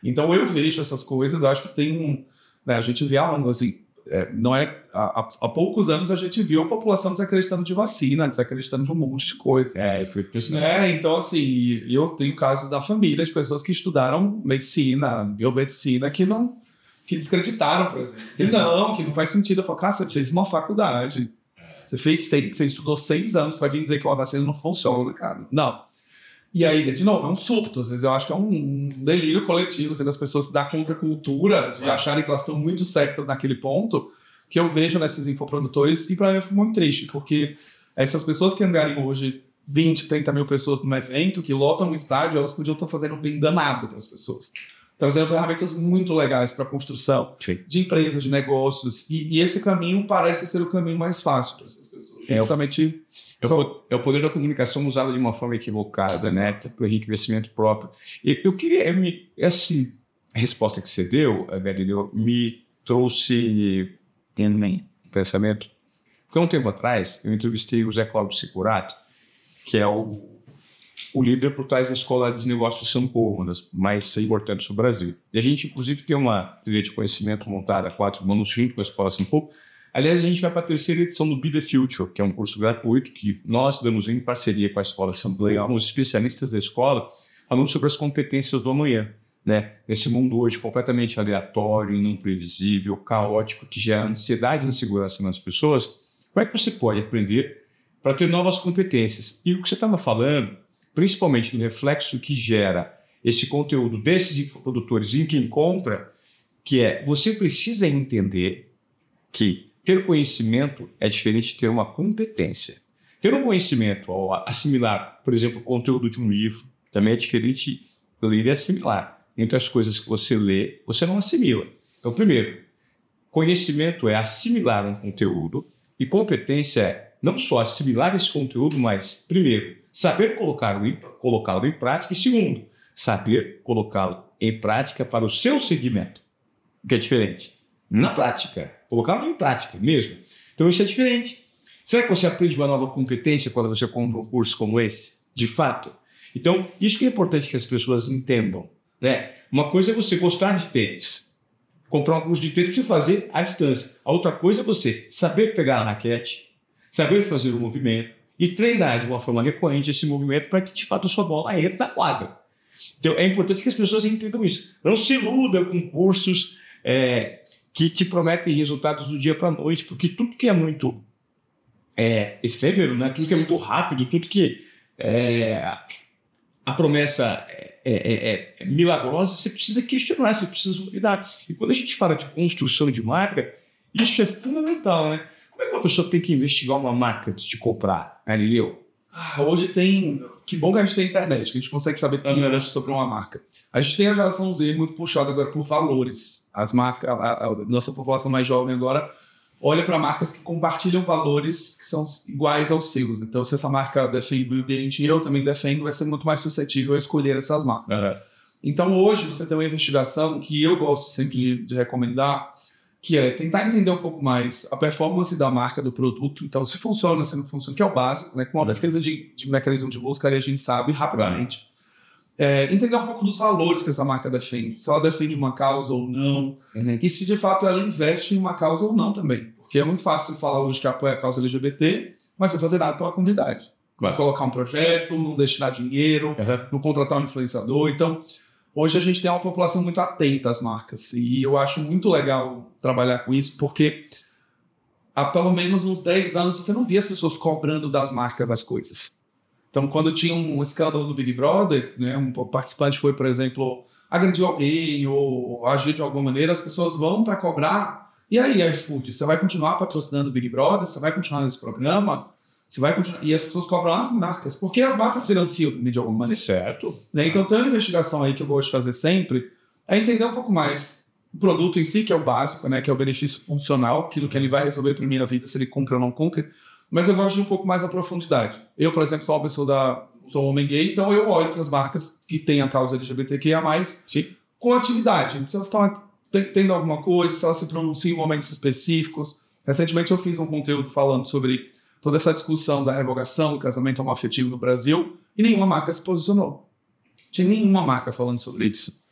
Então eu vejo essas coisas, acho que tem um. né, a gente vê algo assim. É, não é, há, há- poucos anos a gente viu a população desacreditando de vacina, desacreditando de um monte de coisa. É, foi impressionante. É, então assim, eu tenho casos da família de pessoas que estudaram medicina, biomedicina, que não que descreditaram, por exemplo. Que não, que não faz sentido. Eu falo, cara, você fez uma faculdade. Você fez você estudou seis anos para vir dizer que uma vacina não funciona, cara. Não. E aí, de novo, é um surto. Às vezes eu acho que é um delírio coletivo, assim, das pessoas se dar contracultura, de acharem que elas estão muito certas naquele ponto, que eu vejo nesses infoprodutores, e para mim foi muito triste, porque essas pessoas que angariam hoje 20, 30 mil pessoas num evento, que lotam um estádio, elas podiam estar fazendo um bem danado para as pessoas. Trazendo ferramentas muito legais para a construção Sim. de empresas, de negócios, e, e esse caminho parece ser o caminho mais fácil para essas pessoas. É, Justamente É o, é o poder da comunicação usado de uma forma equivocada, né? Para o enriquecimento próprio. E eu queria, eu me, essa resposta que você deu, Berilio, me trouxe um pensamento. Porque há um tempo atrás, eu entrevistei o Zé Cláudio Sicurato, que é o, o líder por trás da Escola de Negócios Sampo, uma das mais importantes do Brasil. E a gente, inclusive, tem uma trilha de conhecimento montada a quatro mãos junto com a Escola Sampo, Aliás, a gente vai para a terceira edição do Be The Future, que é um curso gratuito que nós damos em parceria com a Escola Assembleia, alguns especialistas da escola, falando sobre as competências do amanhã. Né? Nesse mundo hoje completamente aleatório, não previsível, caótico, que gera ansiedade e insegurança nas pessoas, como é que você pode aprender para ter novas competências? E o que você estava falando, principalmente no reflexo que gera esse conteúdo desses infoprodutores em que encontra, que é você precisa entender que ter conhecimento é diferente de ter uma competência. Ter um conhecimento ao assimilar, por exemplo, o conteúdo de um livro, também é diferente de ler e assimilar. Entre as coisas que você lê, você não assimila. Então, primeiro, conhecimento é assimilar um conteúdo e competência é não só assimilar esse conteúdo, mas, primeiro, saber colocá-lo em, colocá-lo em prática e, segundo, saber colocá-lo em prática para o seu segmento, que é diferente. Na prática, colocá-lo em prática mesmo. Então, isso é diferente. Será que você aprende uma nova competência quando você compra um curso como esse? De fato. Então, isso que é importante que as pessoas entendam. Né? Uma coisa é você gostar de tênis, comprar um curso de tênis para você fazer à distância. A outra coisa é você saber pegar a raquete, saber fazer o movimento e treinar de uma forma recorrente esse movimento para que de fato a sua bola entre na quadra. Então é importante que as pessoas entendam isso. Não se iluda com cursos é, que te prometem resultados do dia para a noite, porque tudo que é muito é, efêmero, né? tudo que é muito rápido, tudo que é, a promessa é, é, é, milagrosa, você precisa questionar, você precisa novidades. E quando a gente fala de construção de marca, isso é fundamental, né? É uma pessoa tem que investigar uma marca antes de comprar, Galileu? Ah, hoje tem. Que bom que a gente tem internet, que a gente consegue saber tudo sobre uma marca. A gente tem a geração Z muito puxada agora por valores. As marcas, a, a nossa população mais jovem agora olha para marcas que compartilham valores que são iguais aos seus. Então, se essa marca defende o ambiente e eu também defendo, vai ser muito mais suscetível a escolher essas marcas. Uhum. Então, hoje, você tem uma investigação que eu gosto sempre de, de recomendar, que é tentar entender um pouco mais a performance da marca, do produto. Então, se funciona, se não funciona, que é o básico, né? Com uma pesquisa de, de mecanismo de busca, aí a gente sabe rapidamente. É, entender um pouco dos valores que essa marca defende. Se ela defende uma causa ou não. Uhum. E se de fato ela investe em uma causa ou não também. Porque é muito fácil falar hoje que apoia a causa LGBT, mas não fazer nada pela comunidade. Claro. Colocar um projeto, não destinar dinheiro, uhum. não contratar um influenciador. Então, Hoje a gente tem uma população muito atenta às marcas e eu acho muito legal trabalhar com isso porque há pelo menos uns 10 anos você não via as pessoas cobrando das marcas as coisas. Então, quando tinha um escândalo do Big Brother, né, um participante foi, por exemplo, agredir alguém ou agir de alguma maneira, as pessoas vão para cobrar. E aí, iFood, você vai continuar patrocinando o Big Brother? Você vai continuar nesse programa? Você vai continuar. E as pessoas cobram as marcas. Porque as marcas financiam de alguma maneira. Certo. Né? Então tem uma investigação aí que eu gosto de fazer sempre, é entender um pouco mais o produto em si, que é o básico, né? Que é o benefício funcional, aquilo que ele vai resolver para minha vida, se ele cumpre ou não cumpre. Mas eu gosto de um pouco mais a profundidade. Eu, por exemplo, sou uma pessoa da. sou homem gay, então eu olho para as marcas que têm a causa LGBTQIA, Sim. com atividade. Se elas estão tendo alguma coisa, se elas se pronunciam em momentos específicos. Recentemente eu fiz um conteúdo falando sobre toda essa discussão da revogação do casamento homoafetivo no Brasil e nenhuma marca se posicionou. Tinha nenhuma marca falando sobre isso.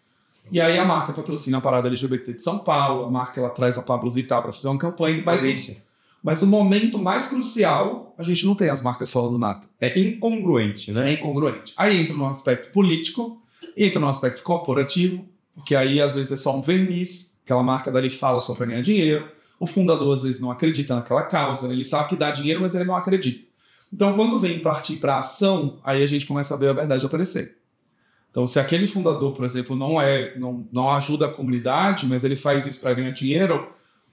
E aí a marca patrocina a parada LGBT de São Paulo, a marca ela traz a Pablo Vittar para fazer uma campanha, mas, isso. mas no momento mais crucial, a gente não tem as marcas falando nada. É incongruente, né? É incongruente. Aí entra no aspecto político, entra no aspecto corporativo, porque aí às vezes é só um verniz, aquela marca dali fala só para ganhar dinheiro, o fundador às vezes não acredita naquela causa, ele sabe que dá dinheiro, mas ele não acredita. Então, quando vem partir para ação, aí a gente começa a ver a verdade aparecer. Então, se aquele fundador, por exemplo, não é, não, não ajuda a comunidade, mas ele faz isso para ganhar dinheiro,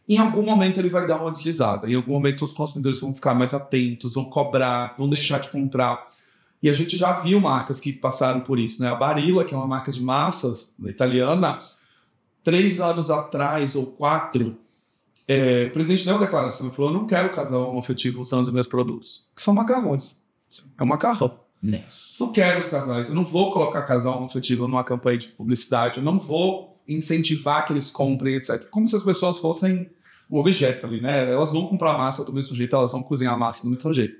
em algum momento ele vai dar uma deslizada. Em algum momento os consumidores vão ficar mais atentos, vão cobrar, vão deixar de comprar. E a gente já viu marcas que passaram por isso, né? A Barilla, que é uma marca de massas italiana, três anos atrás ou quatro, é, o presidente deu uma declaração e falou: Eu não quero casal homoafetivo usando os meus produtos, que são macarrões. É um macarrão. Não. não quero os casais, eu não vou colocar casal homoafetivo numa campanha de publicidade, eu não vou incentivar que eles comprem, etc. Como se as pessoas fossem um objeto ali, né? Elas vão comprar massa do mesmo jeito, elas vão cozinhar massa do mesmo jeito.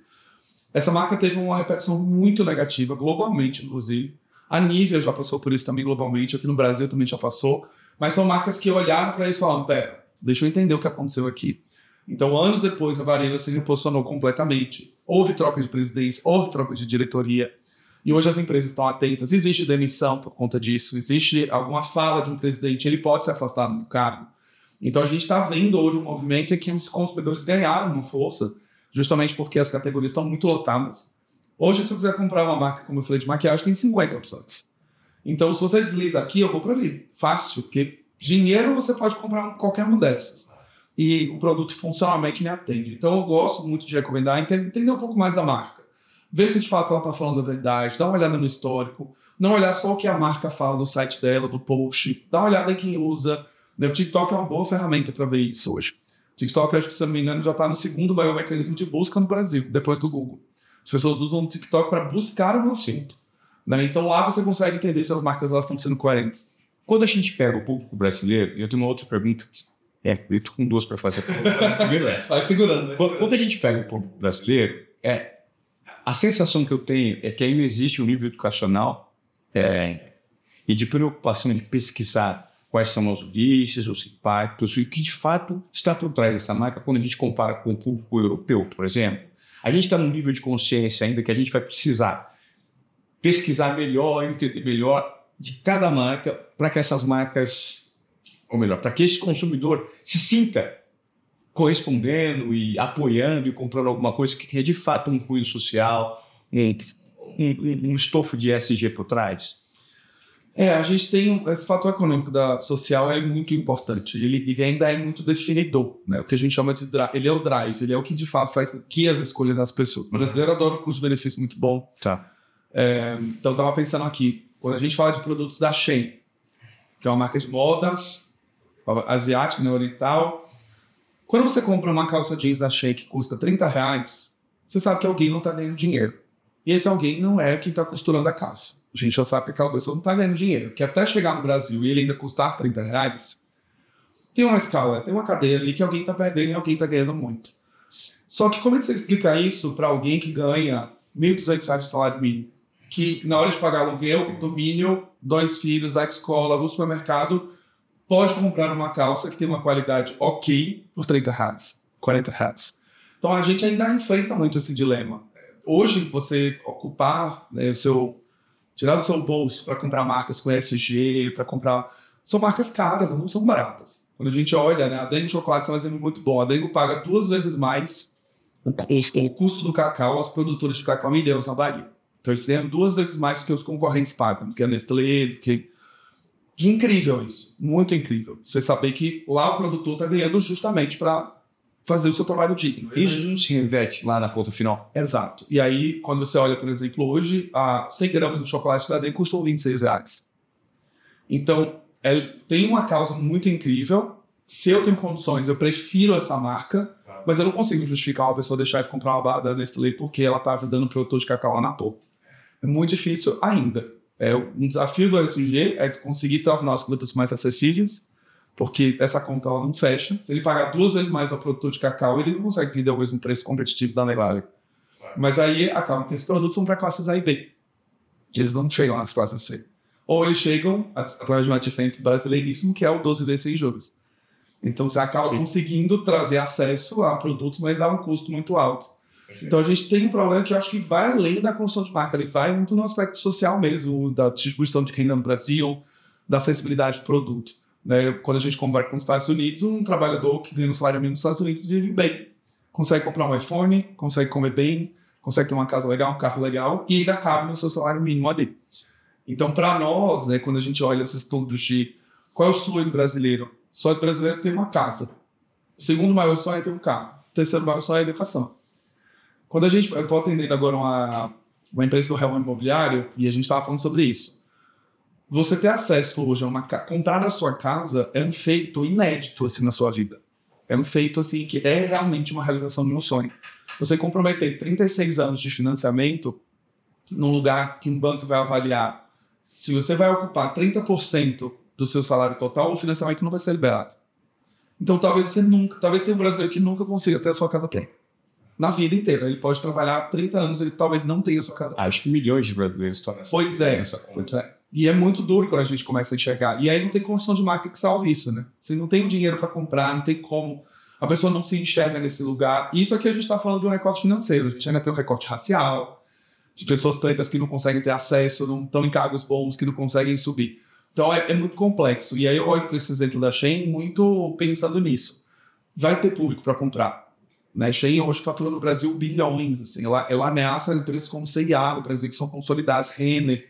Essa marca teve uma repercussão muito negativa, globalmente, inclusive. A Nivea já passou por isso também globalmente, aqui no Brasil também já passou. Mas são marcas que olharam para isso e falaram: pera, Deixa eu entender o que aconteceu aqui. Então, anos depois, a Varela se reposicionou completamente. Houve troca de presidência, houve troca de diretoria. E hoje as empresas estão atentas. Existe demissão por conta disso, existe alguma fala de um presidente, ele pode se afastar do cargo. Então, a gente está vendo hoje um movimento em que os consumidores ganharam uma força, justamente porque as categorias estão muito lotadas. Hoje, se eu quiser comprar uma marca, como eu falei, de maquiagem, tem 50 opções. Então, se você desliza aqui, eu vou para ali. Fácil, porque Dinheiro você pode comprar qualquer uma dessas. E o produto funcionalmente me atende. Então eu gosto muito de recomendar entender um pouco mais da marca. Ver se de fato ela está falando a verdade, dá uma olhada no histórico, não olhar só o que a marca fala no site dela, do post, dá uma olhada em quem usa. O TikTok é uma boa ferramenta para ver isso hoje. O TikTok, acho que se não me engano, já está no segundo maior mecanismo de busca no Brasil, depois do Google. As pessoas usam o TikTok para buscar um assunto. Né? Então lá você consegue entender se as marcas elas estão sendo coerentes. Quando a gente pega o público brasileiro, eu tenho uma outra pergunta. É, eu tô com duas para fazer. Primeiro essa. Vai segurando. Vai quando, quando a gente pega o público brasileiro, é, a sensação que eu tenho é que ainda existe um nível educacional é, e de preocupação de pesquisar quais são os vícios, os impactos e o que de fato está por trás dessa marca quando a gente compara com o público europeu, por exemplo. A gente está num nível de consciência ainda que a gente vai precisar pesquisar melhor, entender melhor de cada marca para que essas marcas, ou melhor, para que esse consumidor se sinta correspondendo e apoiando e comprando alguma coisa que tenha de fato um cunho social, um, um, um estofo de SG por trás. É, a gente tem um, esse fator econômico da social é muito importante. Ele, ele ainda é muito definidor, né? O que a gente chama de drive, ele é o drive, ele é o que de fato faz que as escolhas das pessoas. O brasileiro adora um custo-benefício muito bom. Tá. É, então, tava pensando aqui, quando a gente fala de produtos da Shein, que é uma marca de modas asiática, né, oriental, quando você compra uma calça jeans da Shein que custa 30 reais, você sabe que alguém não está ganhando dinheiro. E esse alguém não é quem está costurando a calça. A gente já sabe que aquela pessoa não está ganhando dinheiro. Que até chegar no Brasil e ele ainda custar 30 reais, tem uma escala, tem uma cadeia ali que alguém está perdendo e alguém está ganhando muito. Só que como é que você explica isso para alguém que ganha 1.200 reais de salário mínimo? Que na hora de pagar aluguel, domínio, dois filhos, a escola, no supermercado, pode comprar uma calça que tem uma qualidade ok por 30 reais, 40 reais. Então a gente ainda enfrenta muito esse dilema. Hoje, você ocupar né, o seu tirar do seu bolso para comprar marcas com ESG, para comprar. São marcas caras, não são baratas. Quando a gente olha, né, a Dengo Chocolate é um exemplo muito bom. A Dengo paga duas vezes mais o custo do cacau aos produtores de cacau mineiros na Bahia. Então eles ganham duas vezes mais do que os concorrentes pagam, que a Nestlé, que... que incrível isso, muito incrível. Você saber que lá o produtor está ganhando justamente para fazer o seu trabalho digno. Isso não se reverte lá na ponta final. Exato. E aí, quando você olha, por exemplo, hoje, a 100 gramas de chocolate da Dentro custou 26 reais. Então, é, tem uma causa muito incrível. Se eu tenho condições, eu prefiro essa marca, tá. mas eu não consigo justificar uma pessoa deixar de comprar uma barra da Nestlé porque ela está ajudando o produtor de cacau lá na toa. É muito difícil ainda. É, um desafio do LSG é conseguir tornar os produtos mais acessíveis porque essa conta ela não fecha. Se ele pagar duas vezes mais ao produtor de cacau, ele não consegue vender ao mesmo preço competitivo da Nestlé. Mas aí acaba que esses produtos são para classes A e B, que eles não chegam nas classes C. Ou eles chegam através de um advento brasileiríssimo, que é o 12 vezes sem juros. Então você acaba Sim. conseguindo trazer acesso a produtos, mas a um custo muito alto. Então a gente tem um problema que eu acho que vai além da construção de marca, ele vai muito no aspecto social mesmo, da distribuição de renda no Brasil, da acessibilidade do produto. Né? Quando a gente compara com os Estados Unidos, um trabalhador que ganha um salário mínimo nos Estados Unidos vive bem. Consegue comprar um iPhone, consegue comer bem, consegue ter uma casa legal, um carro legal e ainda cabe no seu salário mínimo ali. Então, para nós, né, quando a gente olha esses estudos de qual é o sonho brasileiro, o sonho brasileiro é ter uma casa. O segundo maior sonho é ter um carro. O terceiro maior sonho é a educação. Quando a gente, eu estou atendendo agora uma, uma empresa do ramo imobiliário e a gente estava falando sobre isso você ter acesso hoje a uma comprar a sua casa é um feito inédito assim na sua vida. É um feito assim que é realmente uma realização de um sonho. Você comprometer 36 anos de financiamento num lugar que um banco vai avaliar se você vai ocupar 30% do seu salário total, o financiamento não vai ser liberado. Então talvez você nunca, talvez tenha um brasileiro que nunca consiga ter a sua casa pronta. Na vida inteira. Ele pode trabalhar 30 anos, ele talvez não tenha sua casa. Acho que milhões de brasileiros estão nessa. Pois é. Pois é. E é muito duro quando a gente começa a enxergar. E aí não tem construção de marca que salve isso, né? Você não tem dinheiro para comprar, não tem como. A pessoa não se enxerga nesse lugar. E isso aqui a gente está falando de um recorte financeiro. A gente ainda tem um recorte racial, de pessoas pretas que não conseguem ter acesso, não estão em cargos bons, que não conseguem subir. Então é, é muito complexo. E aí eu olho para esse exemplo da Shein muito pensando nisso. Vai ter público para comprar. Né? Shein hoje fatura no Brasil bilhões. Assim. Ela, ela ameaça empresas como CIA no Brasil, que são consolidadas, Renner,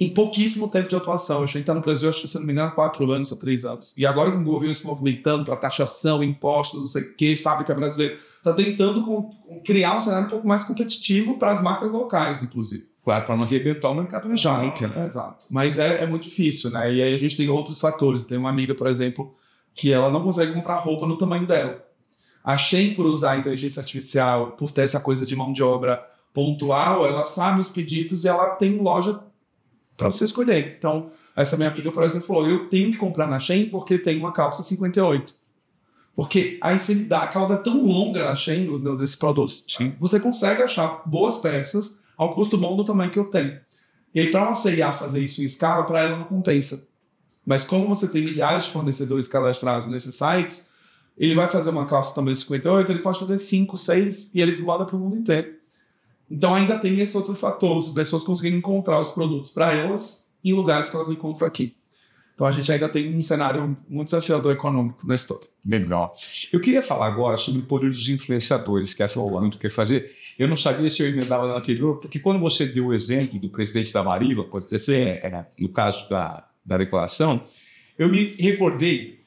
em pouquíssimo tempo de atuação. A gente está no Brasil, acho que se não me engano, há quatro anos, há três anos. E agora que o governo se movimentando para taxação, impostos, não sei o que, fábrica brasileira, está tentando com, criar um cenário um pouco mais competitivo para as marcas locais, inclusive. Claro, para não arrebentar o mercado nacional. Né? Exato. Mas é, é, muito difícil, né? E aí a gente tem outros fatores. Tem uma amiga, por exemplo, que ela não consegue comprar roupa no tamanho dela. Achei por usar a inteligência artificial, por ter essa coisa de mão de obra pontual, ela sabe os pedidos e ela tem loja para você escolher. Então, essa minha amiga, por exemplo, falou: eu tenho que comprar na Shein porque tem uma calça 58. Porque a infinidade, a cauda é tão longa na Shein desses produtos. Você consegue achar boas peças ao custo bom do tamanho que eu tenho. E aí, para uma CIA fazer isso em escala, para ela não compensa. Mas como você tem milhares de fornecedores cadastrados nesses sites, Ele vai fazer uma calça também de 58, ele pode fazer 5, 6 e ele manda para o mundo inteiro. Então ainda tem esse outro fator, as pessoas conseguirem encontrar os produtos para elas em lugares que elas não encontram aqui. Então a gente ainda tem um cenário muito desafiador econômico nesse todo. Legal. Eu queria falar agora sobre o poder dos influenciadores, que essa é o que quer fazer. Eu não sabia se eu emendava na anterior, porque quando você deu o exemplo do presidente da Marila, pode ser, é, no caso da, da declaração, eu me recordei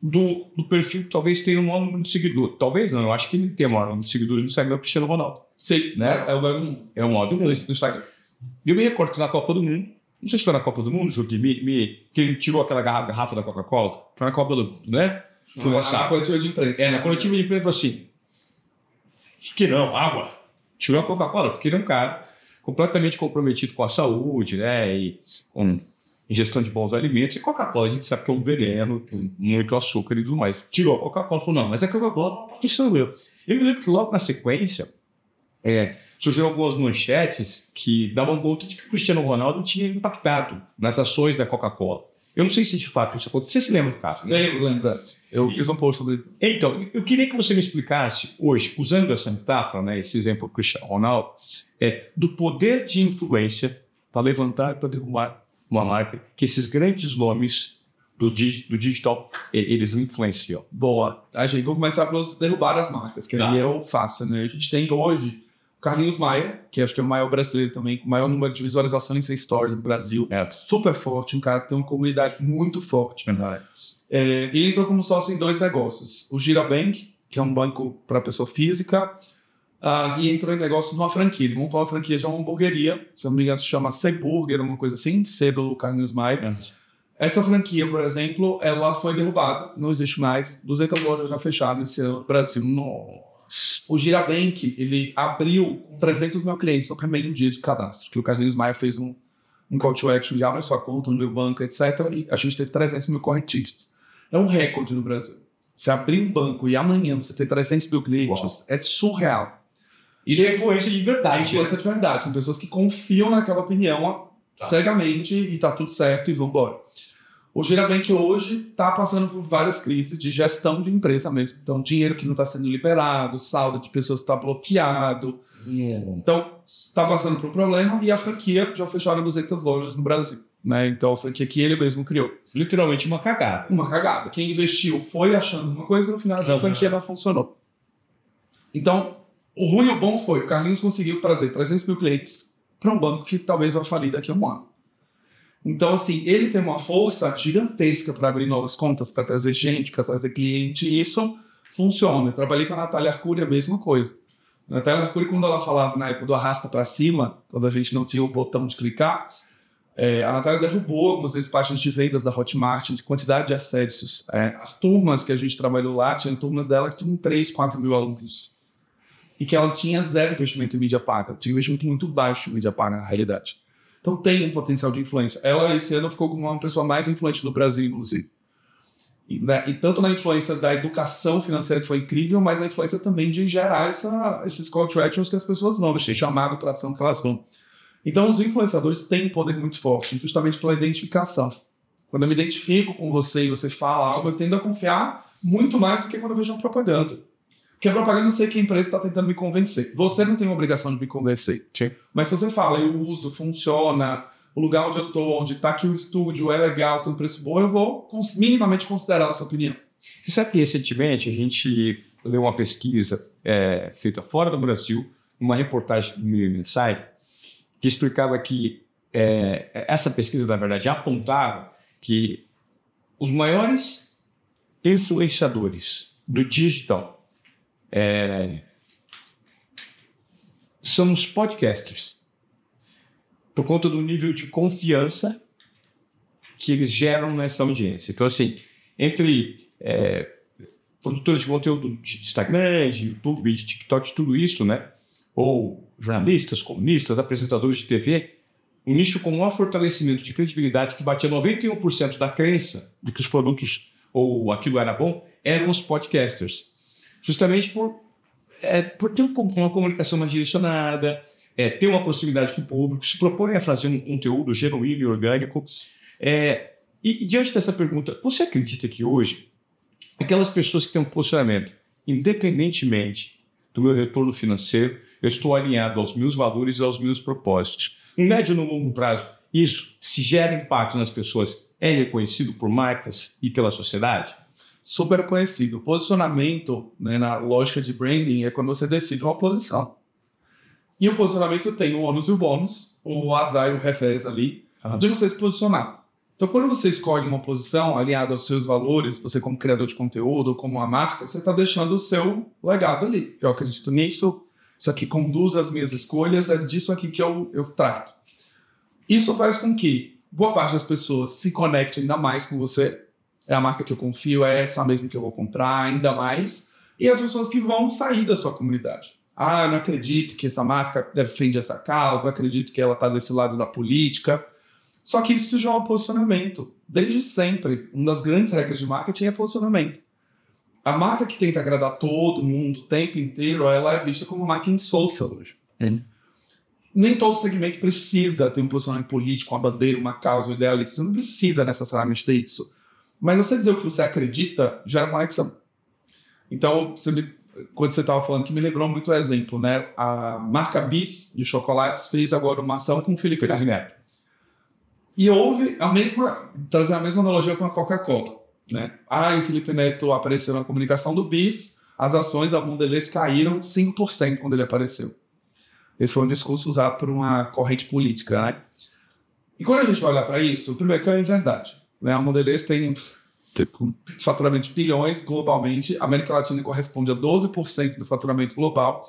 do, do perfil que talvez tenha um maior número de seguidores. Talvez não, eu acho que ele tem um maior número de seguidores no Instagram, é o Cristiano Ronaldo. Sim, né? É o, é o maior número no Instagram. E eu me recordo que na Copa do Mundo, não sei se foi na Copa do Mundo, Joaquim, me, me, que ele tirou aquela garrafa da Coca-Cola, foi na Copa do Mundo, né? Foi na coletiva de imprensa. É, na coletiva de imprensa, assim, que não, água. Tirou a Coca-Cola, porque ele é um cara completamente comprometido com a saúde, né? E com ingestão de bons alimentos. E Coca-Cola, a gente sabe que é um veneno, com muito açúcar e tudo mais. Tirou a Coca-Cola, falou, não, mas a Coca-Cola, que sou eu. Eu me lembro que logo na sequência, é, surgiram algumas manchetes que davam conta de que o Cristiano Ronaldo tinha impactado nas ações da Coca-Cola. Eu não sei se de fato isso aconteceu. Você se lembra do caso? Né? Lembro, lembro. Eu fiz um post sobre isso. Então, eu queria que você me explicasse hoje, usando essa metáfora, né, esse exemplo do Cristiano Ronaldo, é, do poder de influência para levantar e para derrubar uma marca que esses grandes nomes do, do digital eles influenciam. Boa. A gente vai começar pelos derrubar as marcas, que tá. aí é o fácil, né? A gente tem hoje Carlinhos Maia, que acho que é o maior brasileiro também, com o maior número de visualizações em stories do Brasil. É. Super forte, um cara que tem uma comunidade muito forte. Verdade. É, ele entrou como sócio em dois negócios. O Girabank, que é um banco para pessoa física, uh, e entrou em negócio numa franquia. Ele montou uma franquia de uma hamburgueria, se não me engano, se chama Burger, uma coisa assim, C do Carlinhos Maia. É. Essa franquia, por exemplo, ela foi derrubada, não existe mais. 200 lojas já fecharam esse ano no Brasil. Nossa. O Girabank, ele abriu com 300 mil clientes no primeiro dia de cadastro, que o Carlinhos Maia fez um, um call to action de abre sua conta no meu banco, etc. E a gente teve 300 mil correntistas. É um recorde no Brasil. Você abrir um banco e amanhã você ter 300 mil clientes, Uau. é surreal. Isso é influência de verdade. Influência de verdade. São pessoas que confiam naquela opinião tá. cegamente e tá tudo certo e vão embora. O Girabank hoje está passando por várias crises de gestão de empresa mesmo. Então, dinheiro que não está sendo liberado, saldo de pessoas está bloqueado. Então, está passando por um problema e a franquia já fecharam 200 lojas no Brasil. Né? Então, a franquia que ele mesmo criou. Literalmente uma cagada. Uma cagada. Quem investiu foi achando uma coisa e no final a franquia não funcionou. Então, o ruim e o bom foi o Carlinhos conseguiu trazer 300 mil clientes para um banco que talvez vai falir daqui a um ano. Então, assim, ele tem uma força gigantesca para abrir novas contas, para trazer gente, para trazer cliente, e isso funciona. Eu trabalhei com a Natália Arcuri, a mesma coisa. A Natália Arcuri, quando ela falava na época do arrasta para cima, quando a gente não tinha o botão de clicar, é, a Natália derrubou algumas vezes páginas de vendas da Hotmart, de quantidade de acessos. É, as turmas que a gente trabalhou lá, tinha turmas dela que tinham 3, 4 mil alunos. E que ela tinha zero investimento em mídia paga. Tinha investimento muito baixo em mídia paga, na realidade. Então tem um potencial de influência. Ela, esse ano, ficou como uma pessoa mais influente do Brasil, inclusive. E, né, e, tanto na influência da educação financeira, que foi incrível, mas na influência também de gerar essa, esses call to actions que as pessoas vão, de chamado para ação que elas vão. Então, os influenciadores têm um poder muito forte, justamente pela identificação. Quando eu me identifico com você e você fala algo, eu tendo a confiar muito mais do que quando eu vejo uma propaganda. Porque a propaganda eu sei que a empresa está tentando me convencer. Você não tem obrigação de me convencer. Sim. Mas se você fala, eu uso, funciona, o lugar onde eu estou, onde está aqui o estúdio, é legal, tem um preço bom, eu vou minimamente considerar a sua opinião. Você sabe que recentemente a gente leu uma pesquisa é, feita fora do Brasil, uma reportagem do Million Insight, que explicava que é, essa pesquisa, na verdade, apontava que os maiores influenciadores do digital é, somos podcasters. Por conta do nível de confiança que eles geram nessa audiência. Então, assim, entre é, produtores de conteúdo de Instagram, de YouTube, de TikTok, tudo isso, né? Ou jornalistas, comunistas, apresentadores de TV, um nicho com maior fortalecimento de credibilidade que batia 91% da crença de que os produtos ou aquilo era bom, eram os podcasters justamente por, é, por ter uma comunicação mais direcionada, é, ter uma proximidade com o público, se propõe a fazer um conteúdo genuíno e orgânico. É, e, e, diante dessa pergunta, você acredita que hoje aquelas pessoas que têm um posicionamento, independentemente do meu retorno financeiro, eu estou alinhado aos meus valores e aos meus propósitos. Em médio e no longo prazo, isso, se gera impacto nas pessoas, é reconhecido por marcas e pela sociedade? Super conhecido. Posicionamento, né, na lógica de branding, é quando você decide uma posição. E o posicionamento tem o ônus e o bônus, o azar e o revés ali, de você se posicionar. Então, quando você escolhe uma posição aliada aos seus valores, você como criador de conteúdo, como uma marca, você está deixando o seu legado ali. Eu acredito nisso, isso aqui conduz as minhas escolhas, é disso aqui que eu, eu trato. Isso faz com que boa parte das pessoas se conecte ainda mais com você. É a marca que eu confio, é essa mesmo que eu vou comprar, ainda mais. E as pessoas que vão sair da sua comunidade. Ah, não acredito que essa marca defende essa causa, não acredito que ela está desse lado da política. Só que isso já é um posicionamento. Desde sempre, uma das grandes regras de marketing é posicionamento. A marca que tenta agradar todo mundo o tempo inteiro, ela é vista como marketing social hoje. Uhum. Nem todo segmento precisa ter um posicionamento político, uma bandeira, uma causa, um ideal. Você não precisa necessariamente ter isso. Mas você dizer o que você acredita gera conexão. Então, você me, quando você estava falando que me lembrou muito o exemplo, né? A marca Bis de chocolates fez agora uma ação com o Felipe Neto. E houve a mesma, trazer a mesma analogia com a Coca-Cola. Né? Ah, o Felipe Neto apareceu na comunicação do BIS, as ações da Mondelez caíram 5% quando ele apareceu. Esse foi um discurso usado por uma corrente política. Né? E quando a gente vai olhar para isso, primeiro que é verdade. Né? A Mondelez tem faturamento de bilhões globalmente, a América Latina corresponde a 12% do faturamento global,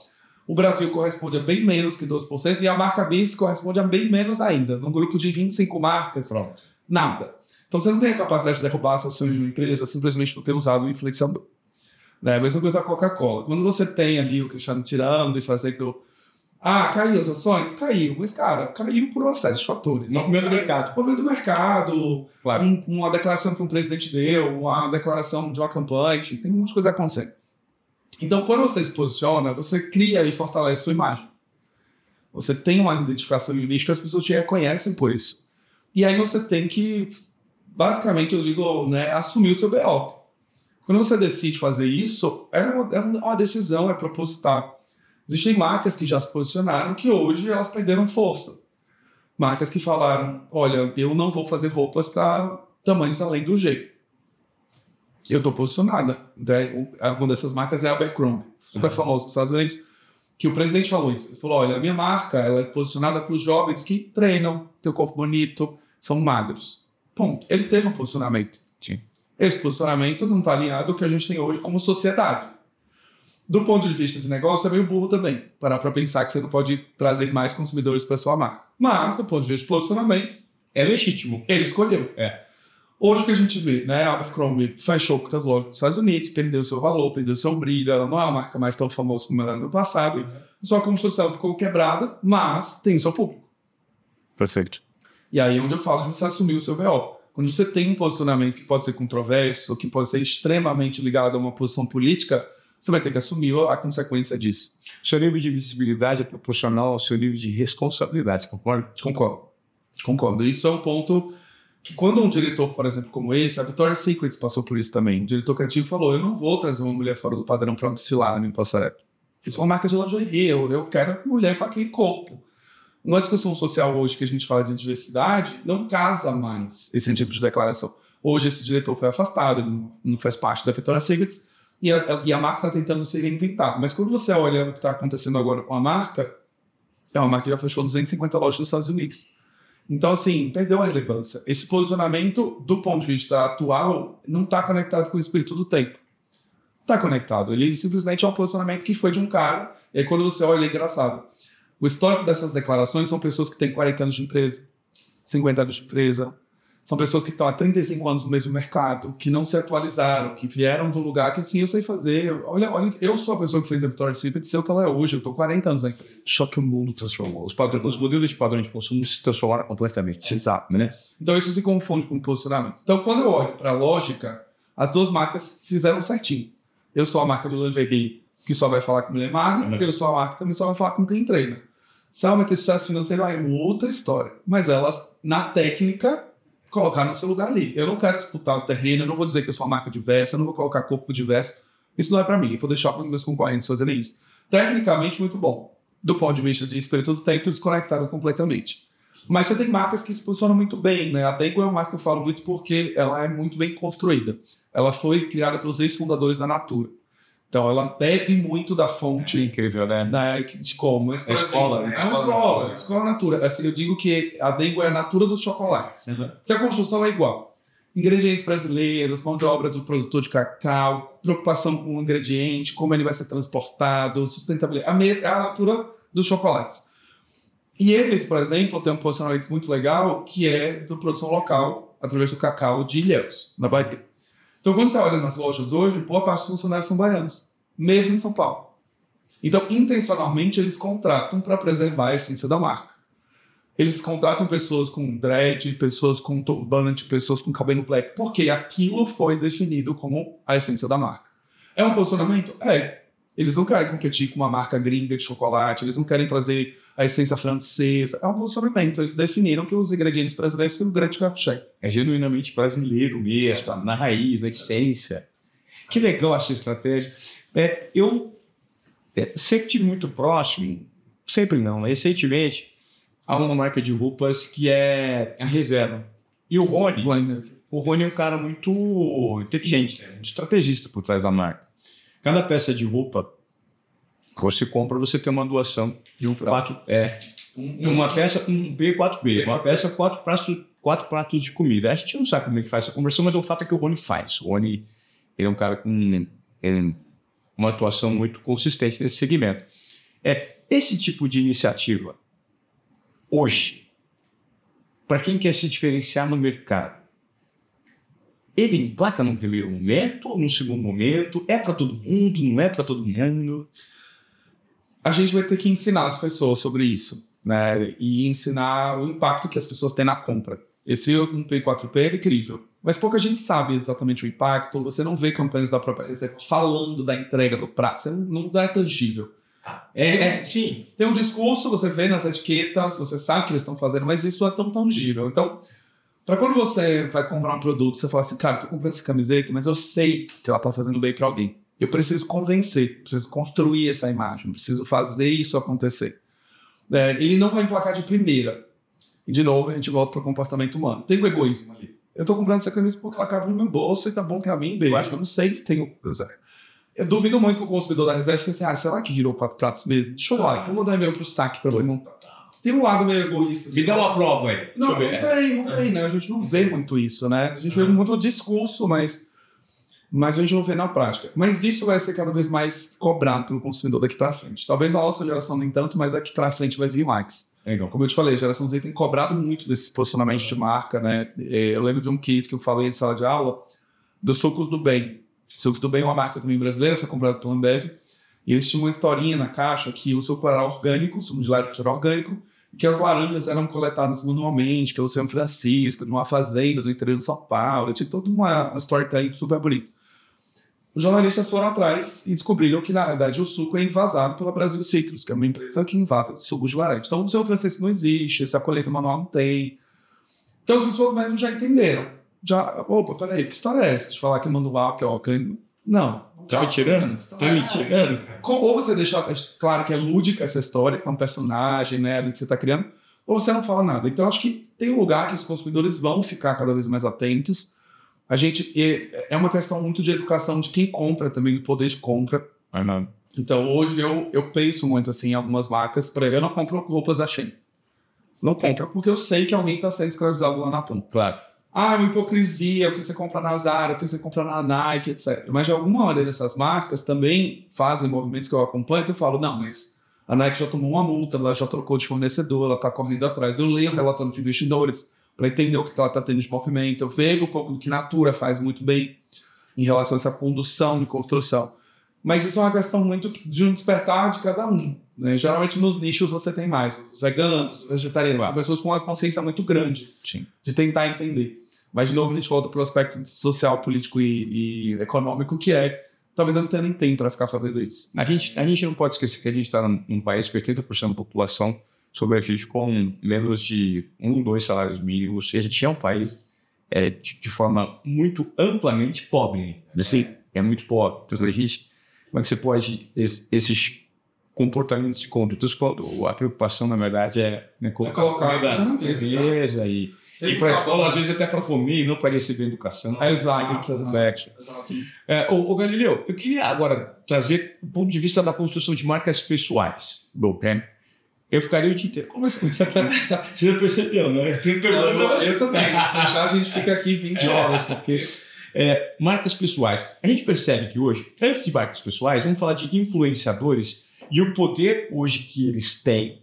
o Brasil corresponde a bem menos que 12%, e a marca BIS corresponde a bem menos ainda. Num grupo de 25 marcas, Pronto. nada. Então você não tem a capacidade de derrubar as ações de uma empresa simplesmente por ter usado o influenciador. Né? A mesma coisa da Coca-Cola. Quando você tem ali o Cristiano tirando e fazendo. Ah, caiu as ações? Caiu. Mas, cara, caiu por uma série de fatores. Movimento do mercado. Movimento do mercado, Claro. um- uma declaração que um presidente deu, uma declaração de uma campanha, tem muitas coisas acontecendo. Então, quando você se posiciona, você cria e fortalece sua imagem. Você tem uma identificação jurídica, as pessoas te reconhecem por isso. E aí você tem que, basicamente, eu digo, né, assumir o seu BO. Quando você decide fazer isso, é uma, é uma decisão, é proposital. Existem marcas que já se posicionaram que hoje elas perderam força. Marcas que falaram: olha, eu não vou fazer roupas para tamanhos além do G. Eu estou posicionada. Né? O- Uma dessas marcas é a Abercrombie, super Uhum. famosa nos Estados Unidos. Que o presidente falou isso. Ele falou: olha, a minha marca ela é posicionada para os jovens que treinam, têm o corpo bonito, são magros. Ponto. Ele teve um posicionamento. Sim. Esse posicionamento não está alinhado ao que a gente tem hoje como sociedade. Do ponto de vista de negócio, é meio burro também. Parar para pensar que você não pode trazer mais consumidores para sua marca. Mas, do ponto de vista de posicionamento, É legítimo. ele escolheu. É. Hoje o que a gente vê, né? A Abercrombie fechou com as lojas dos Estados Unidos, perdeu seu valor, perdeu seu brilho, ela não é uma marca mais tão famosa como ela era no passado. Sua construção ficou quebrada, mas tem seu público. Perfeito. E aí é onde eu falo de você assumir o seu BO. Quando você tem um posicionamento que pode ser controverso, que pode ser extremamente ligado a uma posição política, você vai ter que assumir a consequência disso. Seu nível de visibilidade é proporcional ao seu nível de responsabilidade, concorda? Concordo. Concordo. Isso é um ponto que quando um diretor, por exemplo, como esse, a Victoria's Secret passou por isso também. O diretor criativo falou, eu não vou trazer uma mulher fora do padrão para desfilar na minha passarela. Isso é uma marca de lingerie, eu, eu quero mulher com aquele corpo. Na discussão social hoje que a gente fala de diversidade, não casa mais esse tipo de declaração. Hoje esse diretor foi afastado, ele não, não faz parte da Victoria's Secret, e a, e a marca está tentando se reinventar. Mas quando você olha o que está acontecendo agora com a marca, é uma marca que já fechou 250 lojas nos Estados Unidos. Então, assim, perdeu a relevância. Esse posicionamento, do ponto de vista atual, não está conectado com o espírito do tempo. Está conectado. Ele simplesmente é um posicionamento que foi de um cara. E aí, quando você olha, é engraçado. O histórico dessas declarações são pessoas que têm 40 anos de empresa, 50 anos de empresa. São pessoas que estão há 35 anos no mesmo mercado, que não se atualizaram, que vieram de um lugar que, assim, eu sei fazer. Olha, olha eu sou a pessoa que fez a Victoria's Secret ser o que ela é hoje. Eu estou 40 anos na empresa. Só que o mundo transformou. Os, padrões, os modelos de padrão de consumo se transformaram completamente. Exato. Né? Então isso se confunde com posicionamento. Então quando eu olho para a lógica, as duas marcas fizeram certinho. Eu sou a marca do lingerie que só vai falar com mulher magra, Uhum. eu sou a marca que também só vai falar com quem treina. Se ela vai ter sucesso financeiro, é outra história. Mas elas, na técnica, colocar no seu lugar ali. Eu não quero disputar o terreno, eu não vou dizer que eu sou uma marca diversa, eu não vou colocar corpo diverso. Isso não é para mim, eu vou deixar para os meus concorrentes fazerem isso. Tecnicamente, muito bom. Do ponto de vista de espírito do tempo, desconectado completamente. Mas você tem marcas que se posicionam muito bem, né? A Dengo é uma marca que eu falo muito porque ela é muito bem construída. Ela foi criada pelos ex-fundadores da Natura. Então ela bebe muito da fonte Incrível, né? da, de como. Mas, por É escola, exemplo, né? É uma escola, escola Natura. Assim, eu digo que a Dengo é a Natura dos chocolates. Porque a construção é igual. Ingredientes brasileiros, mão de obra do produtor de cacau, preocupação com o ingrediente, como ele vai ser transportado, sustentabilidade. A, me- a natura dos chocolates. E eles, por exemplo, têm um posicionamento muito legal que é da produção local, através do cacau de Ilhéus, na Bahia. Então, quando você olha nas lojas hoje, boa parte dos funcionários são baianos, mesmo em São Paulo. Então, intencionalmente, eles contratam para preservar a essência da marca. Eles contratam pessoas com dread, pessoas com turbante, pessoas com cabelo black, porque aquilo foi definido como a essência da marca. É um posicionamento? É. Eles não querem competir com uma marca gringa de chocolate, eles não querem trazer a essência francesa. É um posicionamento. Eles definiram que os ingredientes brasileiros são o grande carro-chefe. É genuinamente brasileiro mesmo, tá? na raiz, na essência. Que legal essa estratégia. É, eu é, sempre tive muito próximo, sempre não, recentemente, a uma marca de roupas que é a Reserva. E o Rony, o Rony é um cara muito inteligente, né? muito estrategista por trás da marca. Cada peça de roupa que você compra, você tem uma doação de um prato. É, uma peça, um B, 4B. Uma peça, quatro pratos, quatro pratos de comida. A gente não sabe como é que faz essa conversão, mas o fato é que o Rony faz. O Rony ele é um cara com ele, uma atuação muito consistente nesse segmento. É, esse tipo de iniciativa, hoje, para quem quer se diferenciar no mercado, ele emplaca no primeiro momento, no segundo momento, é para todo mundo, não é para todo mundo. a gente vai ter que ensinar as pessoas sobre isso, né? E ensinar o impacto que as pessoas têm na compra. Esse 1P4P é incrível, mas pouca gente sabe exatamente o impacto. Você não vê campanhas da própria Receita falando da entrega do prato, você não, não dá tangível. É, é, sim. Tem um discurso, você vê nas etiquetas, você sabe o que eles estão fazendo, mas isso não é tão tangível. Então, para quando você vai comprar um produto, você fala assim, cara, tô comprando essa camiseta, mas eu sei que ela tá fazendo bem para alguém. Eu preciso convencer, preciso construir essa imagem, preciso fazer isso acontecer. É, ele não vai emplacar de primeira. E de novo, a gente volta para o comportamento humano. Tem o egoísmo ali. Eu tô comprando essa camisa porque ela cabe no meu bolso e tá bom para mim, eu acho, eu não sei se tem o. Eu duvido muito que o consumidor da reserva fique assim, ah, será que virou quatro pratos mesmo? Deixa eu lá, eu vou dar e-mail pro saque para perguntar. Tem um lado meio egoísta. assim, Me dá uma prova aí. não, não tem, não tem, né? A gente não vê muito isso, né? A gente vê muito discurso, mas, mas a gente não vê na prática. Mas isso vai ser cada vez mais cobrado pelo consumidor daqui para frente. Talvez na nossa geração nem tanto, mas daqui para frente vai vir mais. Legal. Como eu te falei, a geração Z tem cobrado muito desse posicionamento de marca, né? Eh, Eu lembro de um case que eu falei em sala de aula dos Sucos do Bem. Sucos do Bem é uma marca também brasileira, foi comprada pela Ambev. E eles tinham uma historinha na caixa que o suco era orgânico, o suco de laranja era orgânico, que as laranjas eram coletadas manualmente pelo São Francisco, numa fazenda do interior de São Paulo. Tinha toda uma storytelling super bonita. Os jornalistas foram atrás e descobriram que, na verdade, o suco é invasado pela Brasil Citrus, que é uma empresa que invasa sucos de laranja. Então, o São Francisco não existe, essa colheita manual não tem. Então, as pessoas mesmo já entenderam. Já, opa, peraí, que história é essa de falar que é manual, que é orgânico? Não. Tá me tirando? Tá me tirando? Com- Ou você deixa claro que é lúdica essa história, é um personagem, né, que você está criando, ou você não fala nada. Então, acho que tem um lugar que os consumidores vão ficar cada vez mais atentos. A gente é é uma questão muito de educação de quem compra também, do poder de compra. Não. Então, hoje eu, eu penso muito assim em algumas marcas. Exemplo, eu não compro roupas da Shein. Não compro, porque eu sei que alguém está sendo escravizado lá na ponta. Claro. Ah, é uma hipocrisia, o que você compra na Zara, o que você compra na Nike, etc. Mas de alguma maneira essas marcas também fazem movimentos que eu acompanho que eu falo, não, mas a Nike já tomou uma multa, ela já trocou de fornecedor, ela está correndo atrás. Eu leio o relatório de investidores para entender o que ela está tendo de movimento. Eu vejo um pouco do que Natura faz muito bem em relação a essa condução de construção. Mas isso é uma questão muito de um despertar de cada um. né? Geralmente nos nichos você tem mais. Os veganos, os vegetarianos, Claro. são pessoas com uma consciência muito grande Sim. de tentar entender. Mas, de novo, a gente volta para o aspecto social, político e, e econômico, que é talvez eu não tenha nem tempo para ficar fazendo isso. A gente, a gente não pode esquecer que a gente está num, país que 80% da população sobrevive com menos de um, dois salários mínimos. E a gente é um país é, de, de forma muito amplamente pobre. Assim, é muito pobre. Então, a gente, como é que você pode, es- esses comportamentos de condutas, quando a preocupação, na verdade, é, né, colocar colocar comida na mesa, mesa e ir para a escola, às vezes, até para comer e não para receber educação. É, exato, exato. É, ô, ô, Galileu, eu queria agora trazer o ponto de vista da construção de marcas pessoais. Né? Eu ficaria o dia inteiro. Como assim? Você já percebeu, né? Eu, pergunta. eu também. Se deixar, a gente fica aqui 20 horas, porque É, marcas pessoais. A gente percebe que hoje, antes de marcas pessoais, vamos falar de influenciadores e o poder hoje que eles têm.